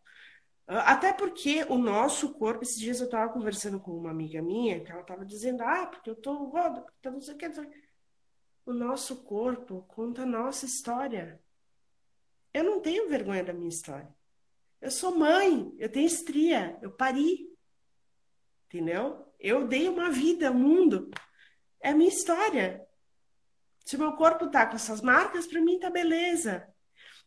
Ah, até porque o nosso corpo, esses dias eu estava conversando com uma amiga minha, que ela estava dizendo, ah, porque eu estou gorda, eu não sei o que. O nosso corpo conta a nossa história. Eu não tenho vergonha da minha história. Eu sou mãe, eu tenho estria, eu pari. Entendeu? Eu dei uma vida ao mundo. É a minha história. Se meu corpo tá com essas marcas, para mim tá beleza,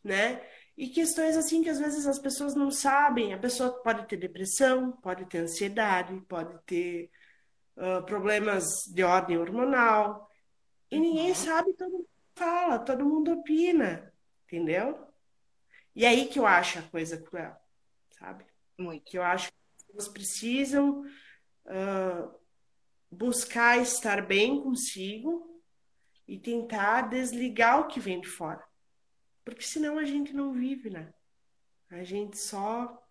né? E questões assim que às vezes as pessoas não sabem. A pessoa pode ter depressão, pode ter ansiedade, pode ter uh, problemas de ordem hormonal. E ninguém uhum. sabe, todo mundo fala, todo mundo opina, entendeu? E aí que eu acho a coisa cruel, sabe? Muito. Que eu acho que as pessoas precisam buscar estar bem consigo e tentar desligar o que vem de fora. Porque senão a gente não vive, né? A gente só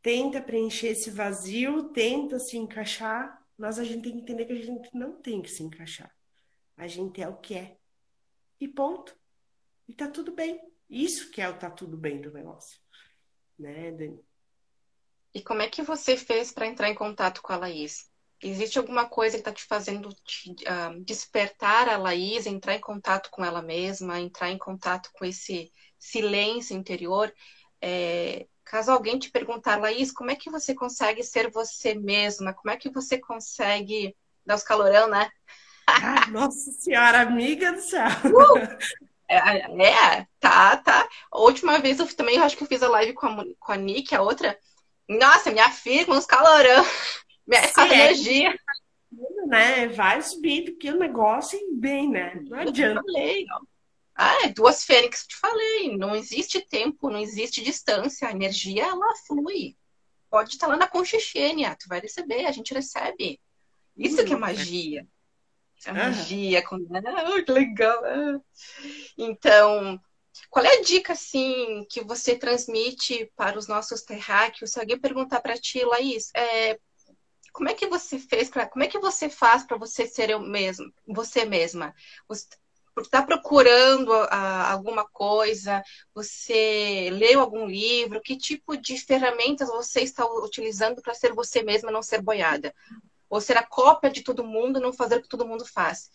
tenta preencher esse vazio, tenta se encaixar, mas a gente tem que entender que a gente não tem que se encaixar. A gente é o que é. E ponto. E tá tudo bem. Isso que é o tá tudo bem do negócio. Né, Dani? E como é que você fez para entrar em contato com a Laís? Existe alguma coisa que está te fazendo te, uh, despertar a Laís, entrar em contato com ela mesma, entrar em contato com esse silêncio interior? É, caso alguém te perguntar, Laís, como é que você consegue ser você mesma? Como é que você consegue dar os calorão, né? Ah, <laughs> nossa senhora, amiga do céu! Uh! <laughs> É, é, tá, tá. A última vez eu também eu acho que eu fiz a live com a, com a Nick, a outra. Nossa, minha filha com os calorão. <laughs> Minha com é. energia. Né? Vai subir, porque o negócio é bem, né? Não adianta. falei, Ah, é duas fênix, te falei. Não existe tempo, não existe distância. A energia, ela flui. Pode estar lá na Conchichênia, tu vai receber, a gente recebe. Isso que é magia. É magia. Com... Ah, que legal. Ah. Então, qual é a dica, assim, que você transmite para os nossos terráqueos? Se alguém perguntar para ti, Laís, é, como é que você fez, como é que você faz para você ser eu mesmo, você mesma? Você está procurando a, alguma coisa? Você leu algum livro? Que tipo de ferramentas você está utilizando para ser você mesma, não ser boiada? Ou ser a cópia de todo mundo, não fazer o que todo mundo faz?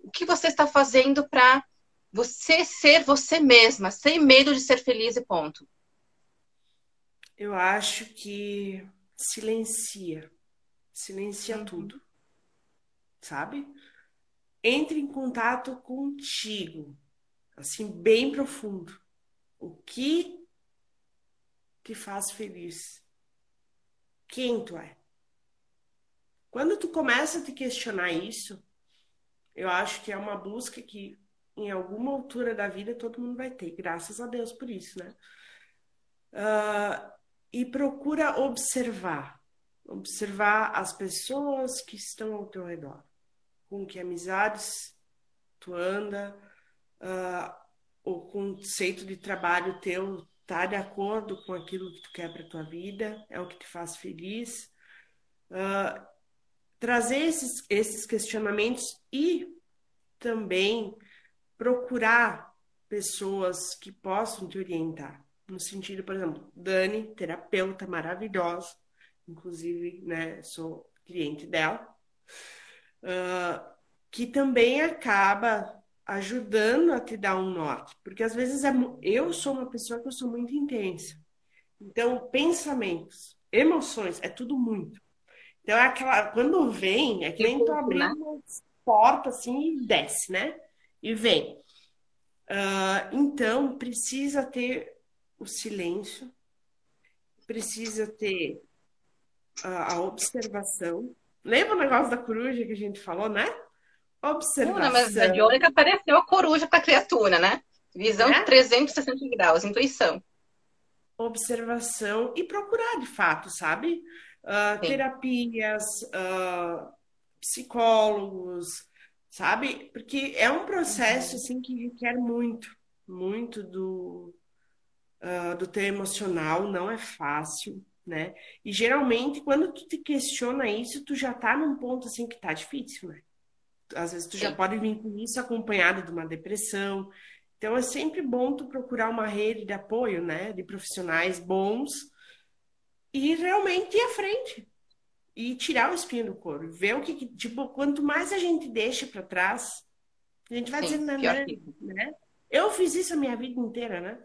O que você está fazendo para você ser você mesma, sem medo de ser feliz e ponto? Eu acho que silencia. Silencia uhum. tudo. Sabe? Entre em contato contigo. Assim, bem profundo. O que te faz feliz? Quem tu é? Quando tu começa a te questionar isso, eu acho que é uma busca que em alguma altura da vida todo mundo vai ter, graças a Deus por isso, né? Uh, e procura observar, observar as pessoas que estão ao teu redor, com que amizades tu anda, uh, o conceito de trabalho teu tá de acordo com aquilo que tu quer para tua vida, é o que te faz feliz. Uh, trazer esses, esses questionamentos e também procurar pessoas que possam te orientar. No sentido, por exemplo, Dani, terapeuta maravilhosa, inclusive, né, sou cliente dela, uh, que também acaba ajudando a te dar um norte, porque às vezes é, eu sou uma pessoa que eu sou muito intensa. Então, pensamentos, emoções, é tudo muito. Então, é aquela, quando vem, é que nem tu abrindo uma porta assim e desce, né? E vem. Uh, então, precisa ter o silêncio, precisa ter uh, a observação. Lembra o negócio da coruja que a gente falou, né? Observação. Não, mas a Diônica apareceu a coruja para a criatura, né? Visão é? de 360 graus, intuição. Observação e procurar, de fato, sabe? Uh, terapias, psicólogos, sabe? Porque é um processo assim que requer muito, muito do uh, do teu emocional, não é fácil, né? E geralmente quando tu te questiona isso, tu já tá num ponto assim que tá difícil, né? Às vezes tu Sim. já pode vir com isso acompanhado de uma depressão. Então é sempre bom tu procurar uma rede de apoio, né, de profissionais bons e realmente ir à frente, e tirar o espinho do couro. Ver o que, tipo, quanto mais a gente deixa para trás, a gente vai Sim, dizendo, né, né? Eu fiz isso a minha vida inteira, né?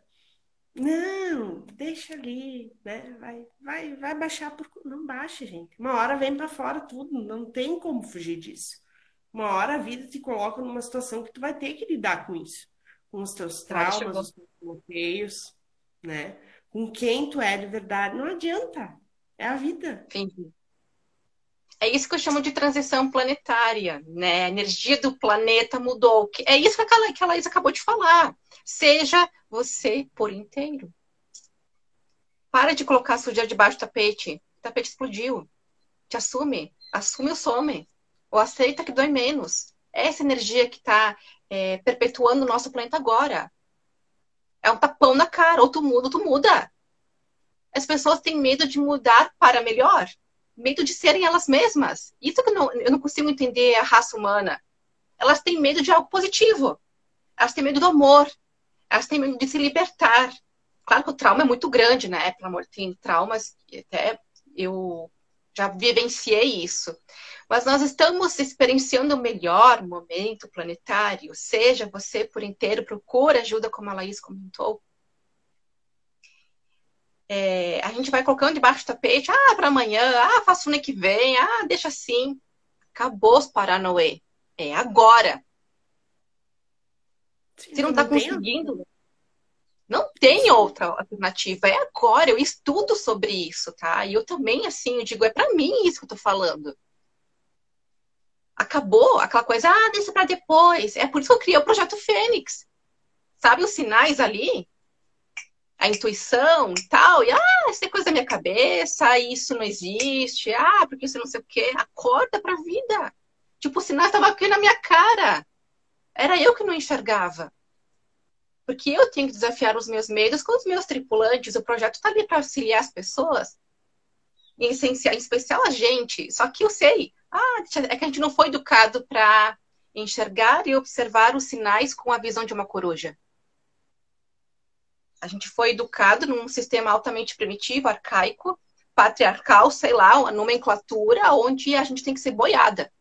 Não, deixa ali, né? Vai, vai, vai baixar por não baixa, gente. Uma hora vem para fora tudo, não tem como fugir disso. Uma hora a vida te coloca numa situação que tu vai ter que lidar com isso, com os teus traumas, os teus bloqueios, né? Com quem tu é de verdade, não adianta. É a vida. Entendi. É isso que eu chamo de transição planetária, né? A energia do planeta mudou. É isso que a, Laís acabou de falar. Seja você por inteiro. Para de colocar sujeira debaixo do tapete. O tapete explodiu. Te assume. Assume o some. Ou aceita que dói menos. É essa energia que está é, perpetuando o nosso planeta agora. É um tapão na cara. Ou tu muda, ou tu muda. as pessoas têm medo de mudar para melhor, medo de serem elas mesmas. Isso que eu não, eu não consigo entender a raça humana. Elas têm medo de algo positivo. Elas têm medo do amor. Elas têm medo de se libertar. Claro que o trauma é muito grande, né? Pelo amor, tem traumas que até eu já vivenciei isso. Mas nós estamos experienciando o melhor momento planetário, seja você por inteiro, procura ajuda, como a Laís comentou. É, a gente vai colocando debaixo do tapete, ah, para amanhã, ah, faço no ano que vem, ah, deixa assim. Acabou os Paranauê. É agora. Sim, Se não está conseguindo, não tem outra alternativa. É agora. Eu estudo sobre isso, tá? E eu também, assim, eu digo, é para mim isso que eu tô falando acabou aquela coisa, ah, deixa para depois. É por isso que eu criei o projeto Fênix. Sabe os sinais ali? A intuição e tal. E, ah, isso é coisa da minha cabeça, isso não existe. Ah, porque isso não sei o quê. Acorda pra vida. Tipo, o sinal estava aqui na minha cara. Era eu que não enxergava. Porque eu tenho que desafiar os meus medos com os meus tripulantes. O projeto está ali para auxiliar as pessoas. Em, essencial, em especial a gente. Só que eu sei, ah, é que a gente não foi educado para enxergar e observar os sinais com a visão de uma coruja. A gente foi educado num sistema altamente primitivo, arcaico, patriarcal, sei lá, uma nomenclatura onde a gente tem que ser boiada.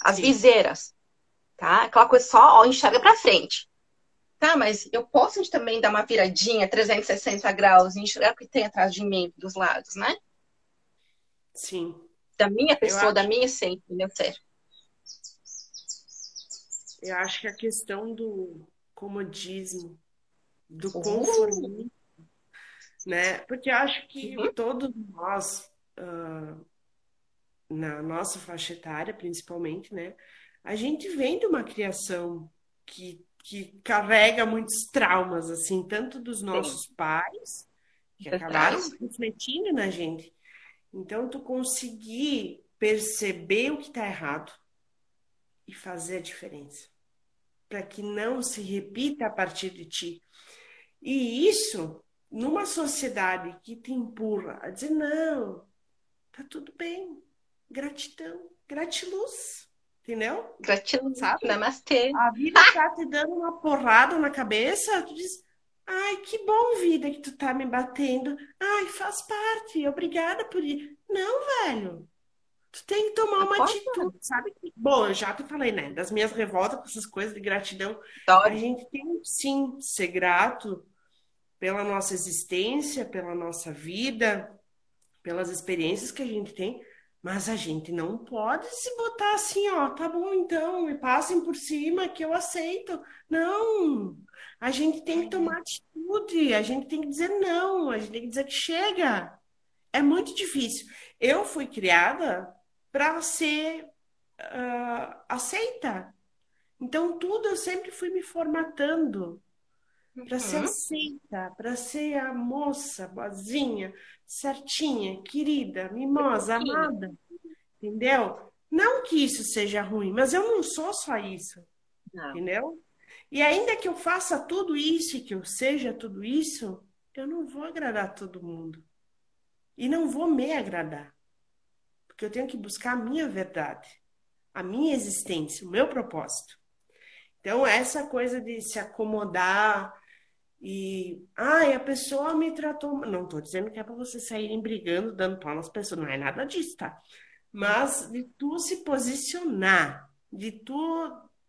As Sim. viseiras, tá? Aquela coisa só, ó, enxerga para frente. Tá, mas eu posso também dar uma viradinha 360 graus e enxergar o que tem atrás de mim, dos lados, né? Sim. Da minha pessoa, da minha essência, do meu ser. Eu acho que a questão do comodismo, do uhum. conformismo, né? Porque eu acho que uhum. todos nós, uh, na nossa faixa etária, principalmente, né? A gente vem de uma criação que, que carrega muitos traumas, assim, tanto dos nossos Sim. pais, que acabaram refletindo na gente, então, tu conseguir perceber o que está errado e fazer a diferença, para que não se repita a partir de ti. E isso, numa sociedade que te empurra a dizer: não, tá tudo bem, gratidão, gratiluz. Entendeu? Gratiluz, sabe? Namastê. A vida tá te dando uma porrada na cabeça, tu diz, Ai, que bom, vida, que tu tá me batendo. Ai, faz parte. Obrigada por ir. Não, velho. Tu tem que tomar uma atitude, sabe? Bom, eu já te falei, né? Das minhas revoltas com essas coisas de gratidão. A gente tem sim ser grato pela nossa existência, pela nossa vida, pelas experiências que a gente tem, mas a gente não pode se botar assim, ó, tá bom então, me passem por cima que eu aceito. Não. A gente tem que tomar atitude, a gente tem que dizer não, a gente tem que dizer que chega. É muito difícil. Eu fui criada para ser uh, aceita. Então, tudo eu sempre fui me formatando para ser uhum. aceita, para ser a moça, boazinha, certinha, querida, mimosa, amada. Entendeu? Não que isso seja ruim, mas eu não sou só isso. Não. Entendeu? E ainda que eu faça tudo isso e que eu seja tudo isso, eu não vou agradar todo mundo. E não vou me agradar. Porque eu tenho que buscar a minha verdade, a minha existência, o meu propósito. Então, essa coisa de se acomodar e. Ai, a pessoa me tratou. Não estou dizendo que é para vocês saírem brigando, dando pau nas pessoas, não é nada disso, tá? Mas de tu se posicionar, de tu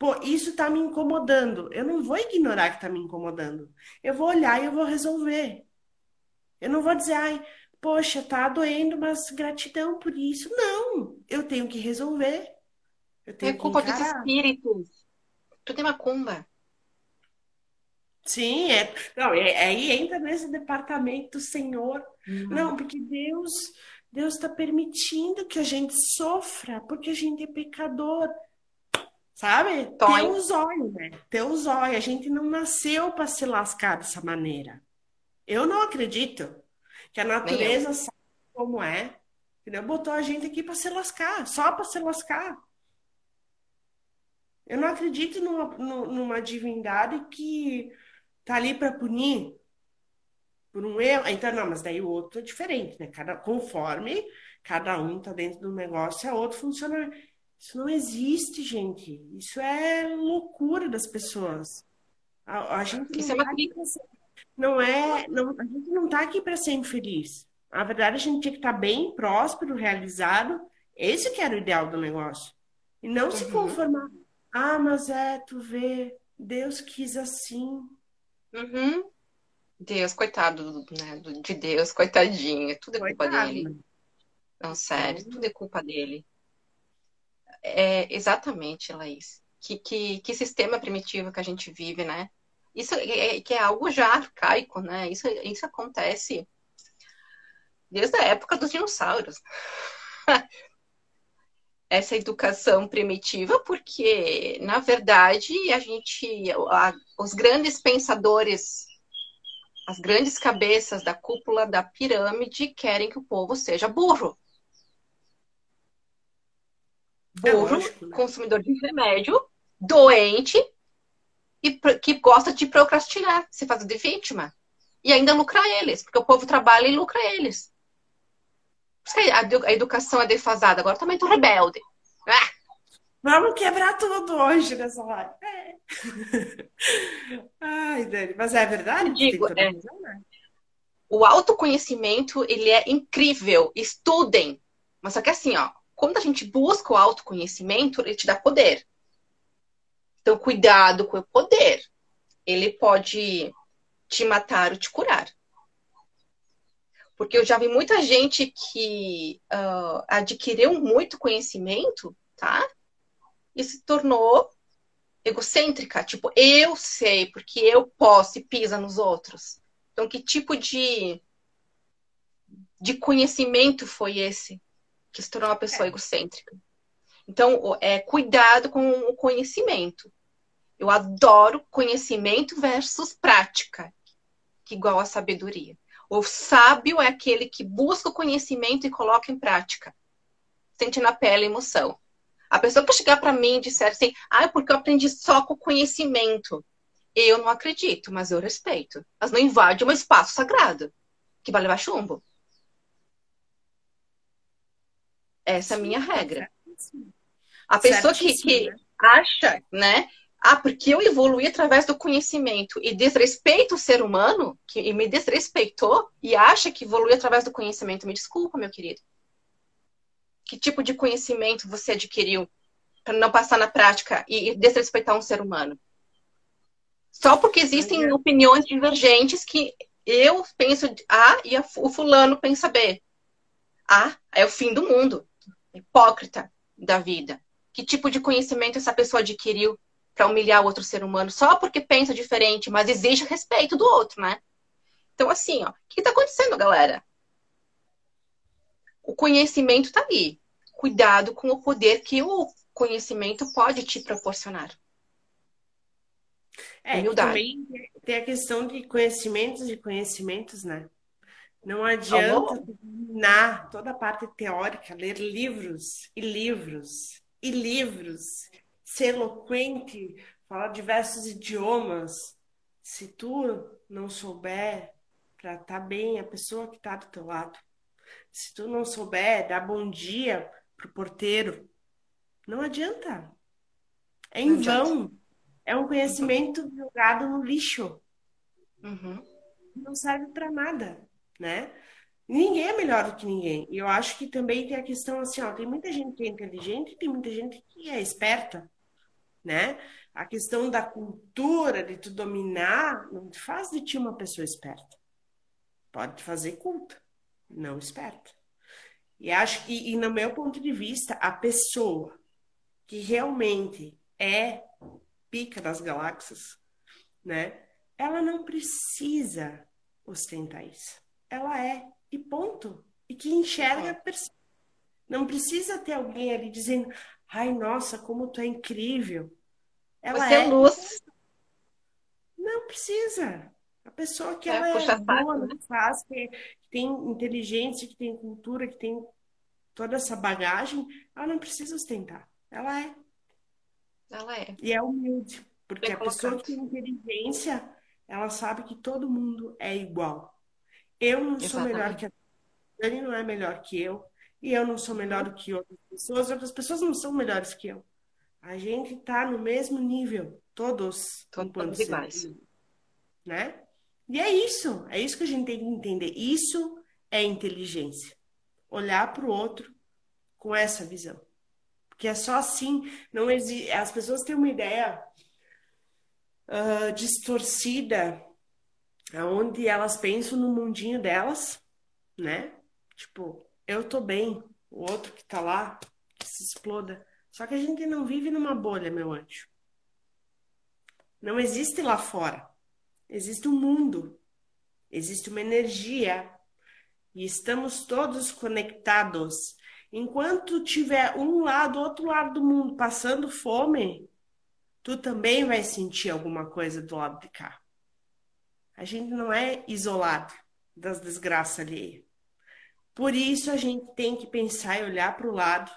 Pô, isso está me incomodando. Eu não vou ignorar que está me incomodando. Eu vou olhar e eu vou resolver. Eu não vou dizer, ai, poxa, tá doendo, mas gratidão por isso. Não, eu tenho que resolver. Eu tenho é culpa dos espíritos. Tu tem macumba. Sim, é. Não, é, aí entra nesse departamento do Senhor. Uhum. Não, porque Deus, Deus está permitindo que a gente sofra, porque a gente é pecador. Sabe? Toy. Ter o zóio, né? Ter o zóio. A gente não nasceu para se lascar dessa maneira. Eu não acredito que a natureza sabe como é. Entendeu? Botou a gente aqui para se lascar, só para se lascar. Eu não acredito numa, numa divindade que tá ali para punir. por um erro. Então, não, mas daí o outro é diferente, né? Cada, conforme cada um está dentro do negócio, a outro funciona. Isso não existe, gente. Isso é loucura das pessoas. A, a gente Isso é uma não é, não, a gente não está aqui para ser infeliz. Na verdade, a gente tinha que estar tá bem, próspero, realizado. Esse que era o ideal do negócio. E não uhum. se conformar. Ah, mas é, tu vê, Deus quis assim. Uhum. Deus, coitado né, de Deus, coitadinho. Tudo é culpa Coitado. dele. Não, sério, tudo é culpa dele. É, exatamente, Laís. Que, que, que sistema primitivo que a gente vive, né? Isso é, que é algo já arcaico, né? Isso, isso acontece desde a época dos dinossauros. <laughs> Essa educação primitiva, porque, na verdade, a gente, a, os grandes pensadores, as grandes cabeças da cúpula da pirâmide querem que o povo seja burro. É burro, é lógico, né? consumidor de remédio, doente, e que gosta de procrastinar, se fazer de vítima. E ainda lucrar eles, porque o povo trabalha e lucra eles. A educação é defasada, agora também tô rebelde. Ah! Vamos quebrar tudo hoje nessa live. É. <laughs> Ai, Dani, mas é verdade? Eu digo, é, né? o autoconhecimento, ele é incrível. Estudem. Mas só que assim, ó, quando a gente busca o autoconhecimento, ele te dá poder. Então, cuidado com o poder. Ele pode te matar ou te curar. Porque eu já vi muita gente que uh, adquiriu muito conhecimento, tá? E se tornou egocêntrica. Tipo, eu sei, porque eu posso e pisa nos outros. Então, que tipo de, de conhecimento foi esse que se tornou uma pessoa é. egocêntrica? Então, é, cuidado com o conhecimento. Eu adoro conhecimento versus prática, que igual a sabedoria. O sábio é aquele que busca o conhecimento e coloca em prática. Sente na pele a emoção. A pessoa que chegar para mim e disser assim, ah, porque eu aprendi só com conhecimento. Eu não acredito, mas eu respeito. Mas não invade um espaço sagrado, que vai levar chumbo. Essa é a minha regra. A pessoa que, que né? acha, né, ah, porque eu evoluí através do conhecimento e desrespeito o ser humano, que me desrespeitou e acha que evolui através do conhecimento. Me desculpa, meu querido. Que tipo de conhecimento você adquiriu para não passar na prática e desrespeitar um ser humano? Só porque existem opiniões divergentes que eu penso A e o fulano pensa B. A é o fim do mundo. Hipócrita da vida. Que tipo de conhecimento essa pessoa adquiriu para humilhar o outro ser humano só porque pensa diferente, mas exige respeito do outro, né? Então, assim, ó, o que está acontecendo, galera? O conhecimento está ali. Cuidado com o poder que o conhecimento pode te proporcionar. É, também tem a questão de conhecimentos e conhecimentos, né? Não adianta terminar toda a parte teórica, ler livros e livros e livros, ser eloquente, falar diversos idiomas. Se tu não souber tratar bem a pessoa que está do teu lado, se tu não souber dar bom dia pro porteiro, não adianta. É em vão. É um conhecimento jogado no lixo. Uhum. Não serve para nada, né? Ninguém é melhor do que ninguém. E eu acho que também tem a questão assim, ó, tem muita gente que é inteligente e tem muita gente que é esperta, né? A questão da cultura, de tu dominar, não te faz de ti uma pessoa esperta. Pode te fazer culta, não esperta. E acho que, e no meu ponto de vista, a pessoa que realmente é pica das galáxias, né? Ela não precisa ostentar isso. Ela é, e ponto. E que enxerga, não precisa ter alguém ali dizendo, ai, nossa, como tu é incrível. Ela Você é luz. Não precisa. A pessoa que é, ela é boa né? que faz, que tem inteligência, que tem cultura, que tem toda essa bagagem, ela não precisa ostentar. Ela é. Ela é. E é humilde. Porque Bem a colocado. pessoa que tem inteligência, ela sabe que todo mundo é igual. Eu não Exatamente. sou melhor que a Dani, não é melhor que eu. E eu não sou melhor do que outras pessoas. Outras pessoas não são melhores que eu. A gente está no mesmo nível, todos, todos iguais, né? E é isso, é isso que a gente tem que entender. Isso é inteligência. Olhar para o outro com essa visão. Porque é só assim, não existe. As pessoas têm uma ideia uh, distorcida, onde elas pensam no mundinho delas, né? Tipo, eu tô bem, o outro que tá lá, que se exploda. Só que a gente não vive numa bolha, meu anjo. Não existe lá fora. Existe um mundo. Existe uma energia. E estamos todos conectados. Enquanto tiver um lado, outro lado do mundo passando fome, tu também vai sentir alguma coisa do lado de cá. A gente não é isolado das desgraças ali. Por isso a gente tem que pensar e olhar para o lado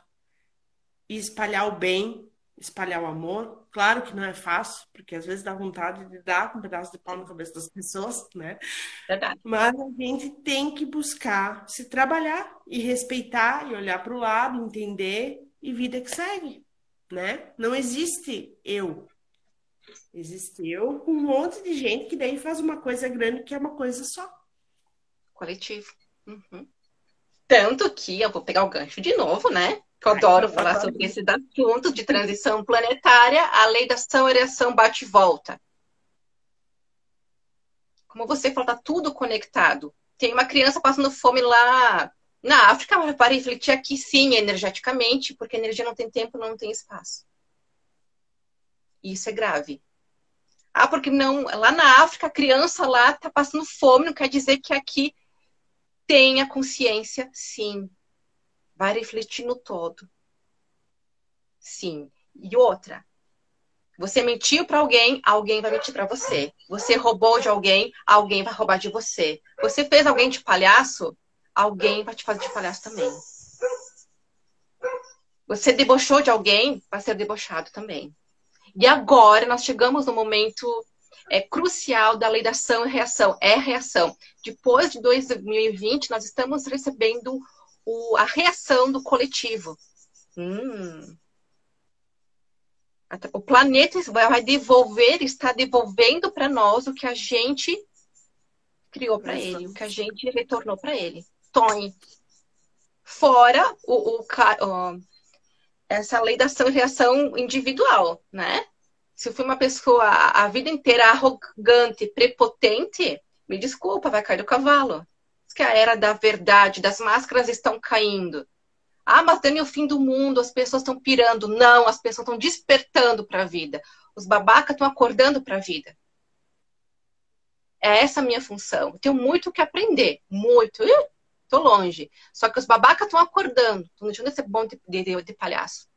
e espalhar o bem, espalhar o amor. Claro que não é fácil, porque às vezes dá vontade de dar um pedaço de pau na cabeça das pessoas, né? Verdade. Mas a gente tem que buscar se trabalhar e respeitar e olhar para o lado, entender e vida que segue, né? Não existe eu. Existe eu com um monte de gente que daí faz uma coisa grande que é uma coisa só. Coletivo. Uhum. Tanto que eu vou pegar o gancho de novo, né? Que eu adoro falar sobre esses assuntos de transição planetária, a lei da ação e reação bate e volta. Como você falou, tá tudo conectado. Tem uma criança passando fome lá na África, mas para refletir aqui sim, energeticamente, porque energia não tem tempo, não tem espaço. Isso é grave. Ah, porque não, lá na África a criança lá tá passando fome, não quer dizer que aqui tenha consciência, sim. Vai refletir no todo. Sim. E outra, você mentiu para alguém, alguém vai mentir para você. Você roubou de alguém, alguém vai roubar de você. Você fez alguém de palhaço, alguém vai te fazer de palhaço também. Você debochou de alguém, vai ser debochado também. E agora nós chegamos no momento é crucial da lei da ação e reação. É reação. Depois de 2020, nós estamos recebendo o, a reação do coletivo. Hum. O planeta vai devolver, está devolvendo para nós o que a gente criou para ele, o que a gente retornou para ele. Tony. Fora o, o, o, essa lei da ação e reação individual, né? se eu fui uma pessoa a vida inteira arrogante, prepotente, me desculpa, vai cair do cavalo. Diz que a era da verdade, das máscaras estão caindo. Ah, mas Dani, o fim do mundo, as pessoas estão pirando. Não, as pessoas estão despertando para a vida. Os babacas estão acordando para a vida. É essa a minha função. Eu tenho muito o que aprender, muito. Estou longe. Só que os babacas estão acordando, estão deixando de ser bom de, de, de palhaço.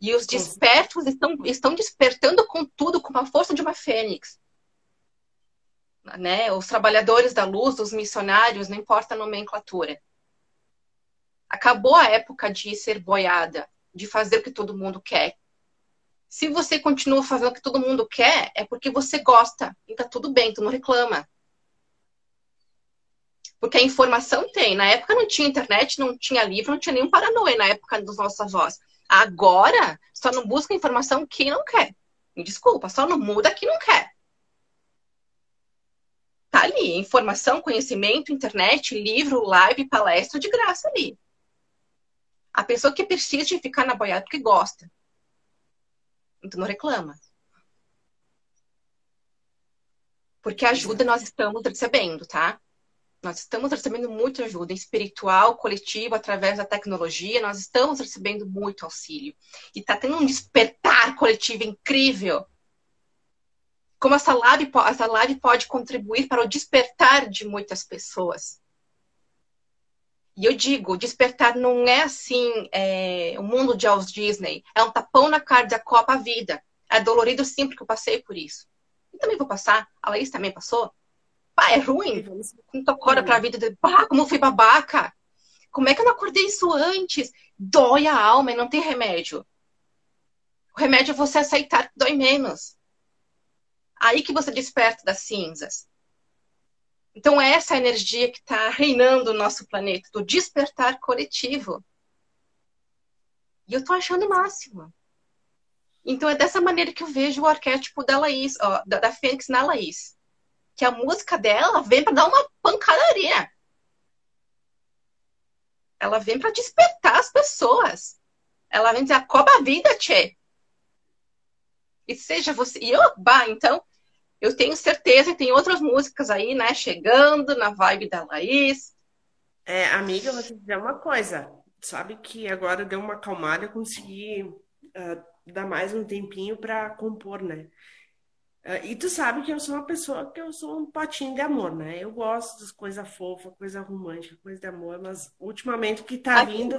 E os despertos estão, estão despertando com tudo, com a força de uma fênix. Né? Os trabalhadores da luz, os missionários, não importa a nomenclatura. Acabou a época de ser boiada, de fazer o que todo mundo quer. Se você continua fazendo o que todo mundo quer, é porque você gosta. E tá tudo bem, tu não reclama. Porque a informação tem. Na época não tinha internet, não tinha livro, não tinha nenhum paranoia na época dos nossos avós. Agora, só não busca informação quem não quer. Me desculpa, só não muda quem não quer. Tá ali, informação, conhecimento, internet, livro, live, palestra de graça ali. A pessoa que persiste em ficar na boiada porque gosta. Então não reclama. Porque ajuda nós estamos recebendo, tá? Nós estamos recebendo muita ajuda espiritual, coletiva, através da tecnologia, nós estamos recebendo muito auxílio. E está tendo um despertar coletivo incrível. Como essa live, essa live pode contribuir para o despertar de muitas pessoas. E eu digo, despertar não é assim, é, o mundo de Walt Disney. É um tapão na cara da Copa Vida. É dolorido sim, porque eu passei por isso. E também vou passar. A Laís também passou. Pá, é ruim. Tô para pra vida de, pá, como eu fui babaca. Como é que eu não acordei isso antes? Dói a alma e não tem remédio. O remédio é você aceitar que dói menos. Aí que você desperta das cinzas. Então, essa é a energia que está reinando o nosso planeta, do despertar coletivo. E eu estou achando o máximo. Então, é dessa maneira que eu vejo o arquétipo da Laís, ó, da, da Fênix na Laís. Que a música dela vem para dar uma pancadaria. Ela vem para despertar as pessoas. Ela vem dizer, acoba a vida, tchê. E seja você. E eu, bah, então, eu tenho certeza que tem outras músicas aí, né, chegando na vibe da Laís. É, amiga, eu vou te dizer uma coisa. Sabe que agora deu uma acalmada, eu consegui uh, dar mais um tempinho para compor, né? Uh, e tu sabe que eu sou uma pessoa que eu sou um patinho de amor, né? Eu gosto das coisas fofas, coisa romântica, coisa de amor, mas ultimamente o que tá vindo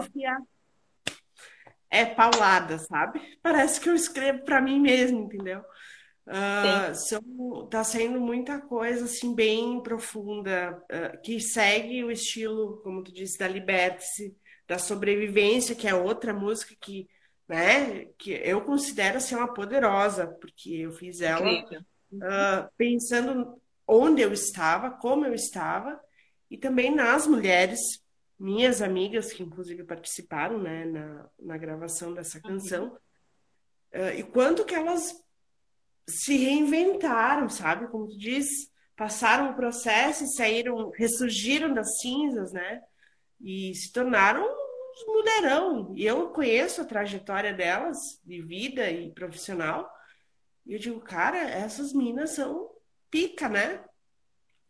é paulada, sabe? Parece que eu escrevo para mim mesmo, entendeu? Uh, são, tá sendo muita coisa assim bem profunda uh, que segue o estilo, como tu disse, da Liberte-se, da sobrevivência, que é outra música que, né, que eu considero ser uma poderosa, porque eu fiz ela uh, pensando onde eu estava, como eu estava, e também nas mulheres, minhas amigas que inclusive participaram, né, na, na gravação dessa canção, e quanto que elas se reinventaram, sabe? Como tu diz, passaram o processo e saíram, ressurgiram das cinzas, né? E se tornaram mulherão. E eu conheço a trajetória delas, de vida e profissional. E eu digo, cara, essas minas são pica, né?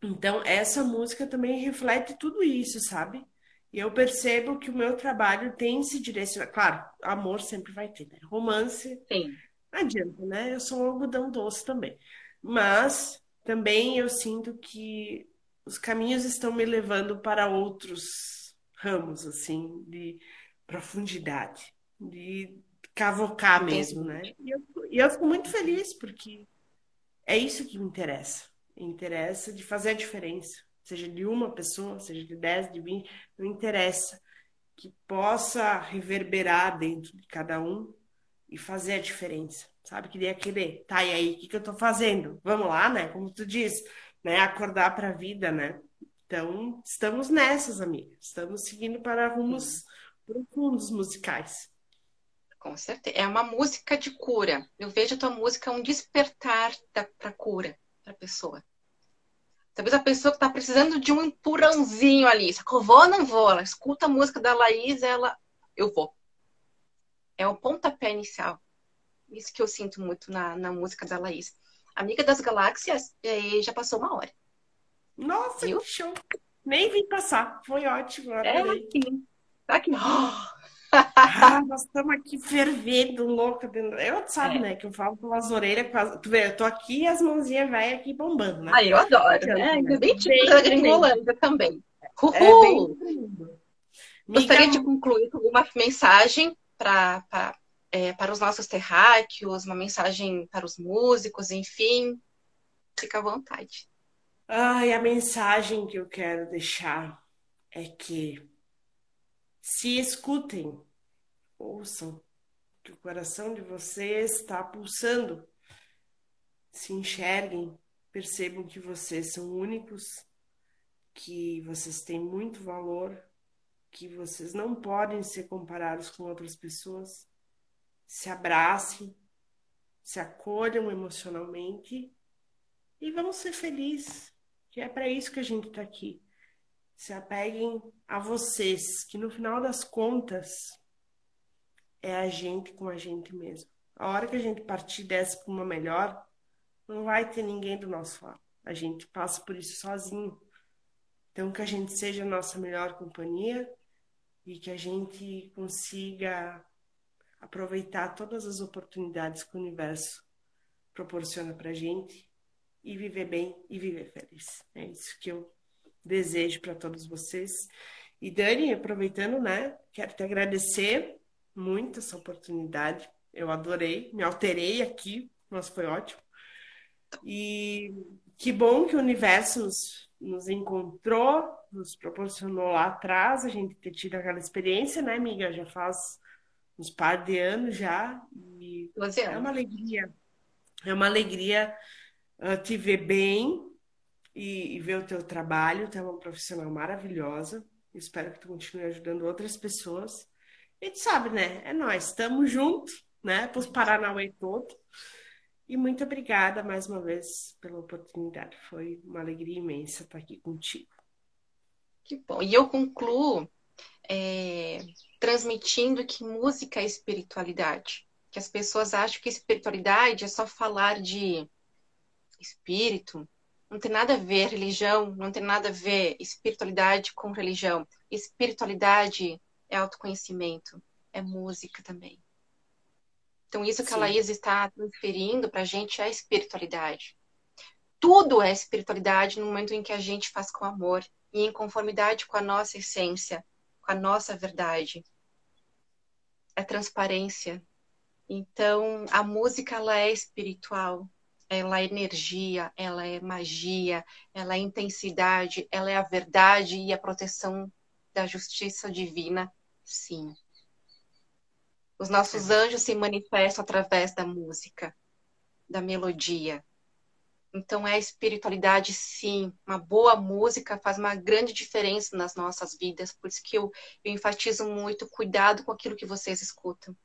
Então, essa música também reflete tudo isso, sabe? E eu percebo que o meu trabalho tem se direcionado. Claro, amor sempre vai ter, né? Romance. Sim adianta, né? Eu sou um algodão doce também. Mas também eu sinto que os caminhos estão me levando para outros ramos, assim, de profundidade, de cavocar mesmo, né? E eu, e eu fico muito feliz, porque é isso que me interessa. Me interessa de fazer a diferença. Seja de uma pessoa, seja de 10, de 20, não interessa. Que possa reverberar dentro de cada um e fazer a diferença, sabe? Queria querer, tá, e aí, o que, que eu tô fazendo? Vamos lá, né? Como tu diz, né? Acordar para a vida, né? Então, estamos nessas, amigas. Estamos seguindo para rumos profundos musicais. Com certeza. É uma música de cura. Eu vejo a tua música um despertar para cura para a pessoa. Talvez a pessoa que está precisando de um empurrãozinho ali. Sacou? Vou ou não vou? Ela escuta a música da Laís, ela. Eu vou. É o pontapé inicial. Isso que eu sinto muito na, na música da Laís. Amiga das Galáxias, já passou uma hora. Nossa, Viu? que show! Nem vim passar. Foi ótimo. É, sim. Tá aqui. Ah, <laughs> nós estamos aqui fervendo, louca. Eu sabe, é. né? Que eu falo pelas orelhas. Tu vê, eu tô aqui e as mãozinhas velhas aqui bombando, né? Ah, eu adoro. É, ainda bem tipo da Gringolândia também. Uhul! É Gostaria de concluir com uma mensagem pra, pra, é, para os nossos terráqueos, uma mensagem para os músicos, enfim. Fica à vontade. Ai, a mensagem que eu quero deixar é que se escutem, ouçam, que o coração de vocês está pulsando. Se enxerguem, percebam que vocês são únicos, que vocês têm muito valor que vocês não podem ser comparados com outras pessoas. Se abracem, se acolham emocionalmente e vão ser felizes, que é para isso que a gente está aqui. Se apeguem a vocês, que no final das contas é a gente com a gente mesmo. A hora que a gente partir dessa para uma melhor, não vai ter ninguém do nosso lado. A gente passa por isso sozinho. Então, que a gente seja a nossa melhor companhia e que a gente consiga aproveitar todas as oportunidades que o universo proporciona para a gente e viver bem e viver feliz. É isso que eu desejo para todos vocês. E Dani, aproveitando, né, quero te agradecer muito essa oportunidade. Eu adorei, me alterei aqui, mas foi ótimo. E que bom que o universo nos, nos encontrou, nos proporcionou lá atrás a gente ter tido aquela experiência, né, amiga? Já faz uns par de anos já. E é uma alegria. É uma alegria uh, te ver bem e, e ver o teu trabalho. Tu é uma profissional maravilhosa. Espero que tu continue ajudando outras pessoas. E tu sabe, né? É nós, estamos juntos, né? Para os Paranauê todo. E muito obrigada mais uma vez pela oportunidade. Foi uma alegria imensa estar aqui contigo. Que bom. E eu concluo é, transmitindo que música é espiritualidade. Que as pessoas acham que espiritualidade é só falar de espírito, não tem nada a ver religião, não tem nada a ver espiritualidade com religião. Espiritualidade é autoconhecimento, é música também. Então, isso que Sim. a Laís está transferindo para a gente é espiritualidade. Tudo é espiritualidade no momento em que a gente faz com amor e em conformidade com a nossa essência, com a nossa verdade. É transparência. Então, a música ela é espiritual, ela é energia, ela é magia, ela é intensidade, ela é a verdade e a proteção da justiça divina, sim. Os nossos anjos se manifestam através da música, da melodia. Então é a espiritualidade, sim. Uma boa música faz uma grande diferença nas nossas vidas. Por isso que eu, eu enfatizo muito cuidado com aquilo que vocês escutam.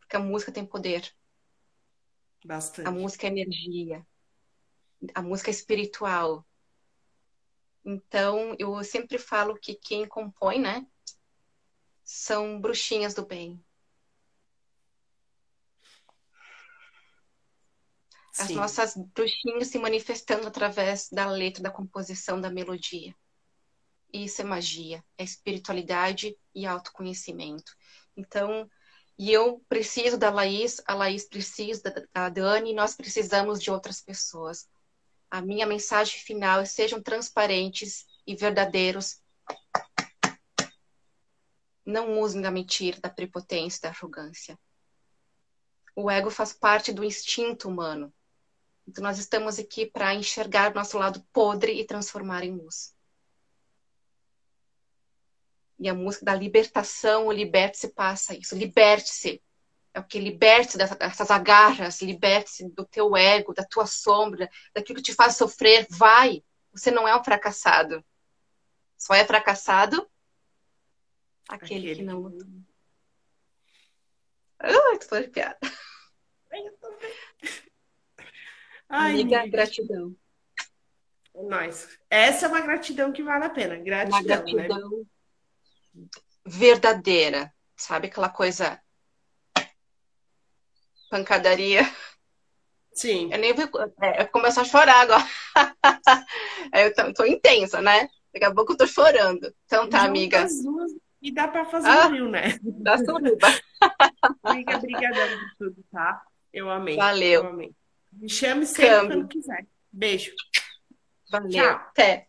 Porque a música tem poder. Bastante. A música é energia. A música é espiritual. Então, eu sempre falo que quem compõe, né, são bruxinhas do bem. As Sim. nossas bruxinhas se manifestando através da letra, da composição, da melodia. Isso é magia, é espiritualidade e autoconhecimento. Então, e eu preciso da Laís, a Laís precisa da Dani, nós precisamos de outras pessoas. A minha mensagem final é sejam transparentes e verdadeiros. Não usem da mentira, da prepotência, da arrogância. O ego faz parte do instinto humano. Então, nós estamos aqui para enxergar nosso lado podre e transformar em luz. E a música da libertação, o liberte-se passa isso. Liberte-se. É o que liberte-se dessas agarras, liberte-se do teu ego, da tua sombra, daquilo que te faz sofrer. Vai. Você não é um fracassado. Só é fracassado aquele, aquele. que não. Ai, tô falando piada. Ai, <laughs> amiga, amiga, gratidão. É nóis. Essa é uma gratidão que vale a pena. Gratidão. Uma gratidão. Né? Verdadeira, sabe? Aquela coisa pancadaria. Sim. Eu nem vou. É, eu começo a chorar agora. <laughs> eu tô, tô, intensa, né? Daqui a pouco eu tô chorando. Então tá, amiga. E dá pra fazer ah, um rio, né? Dá suruba. <laughs> amiga, obrigada por tudo, tá? Eu amei. Valeu. Eu amei. Me chame sempre Câmbio. quando quiser. Beijo. Valeu. Tchau. Até.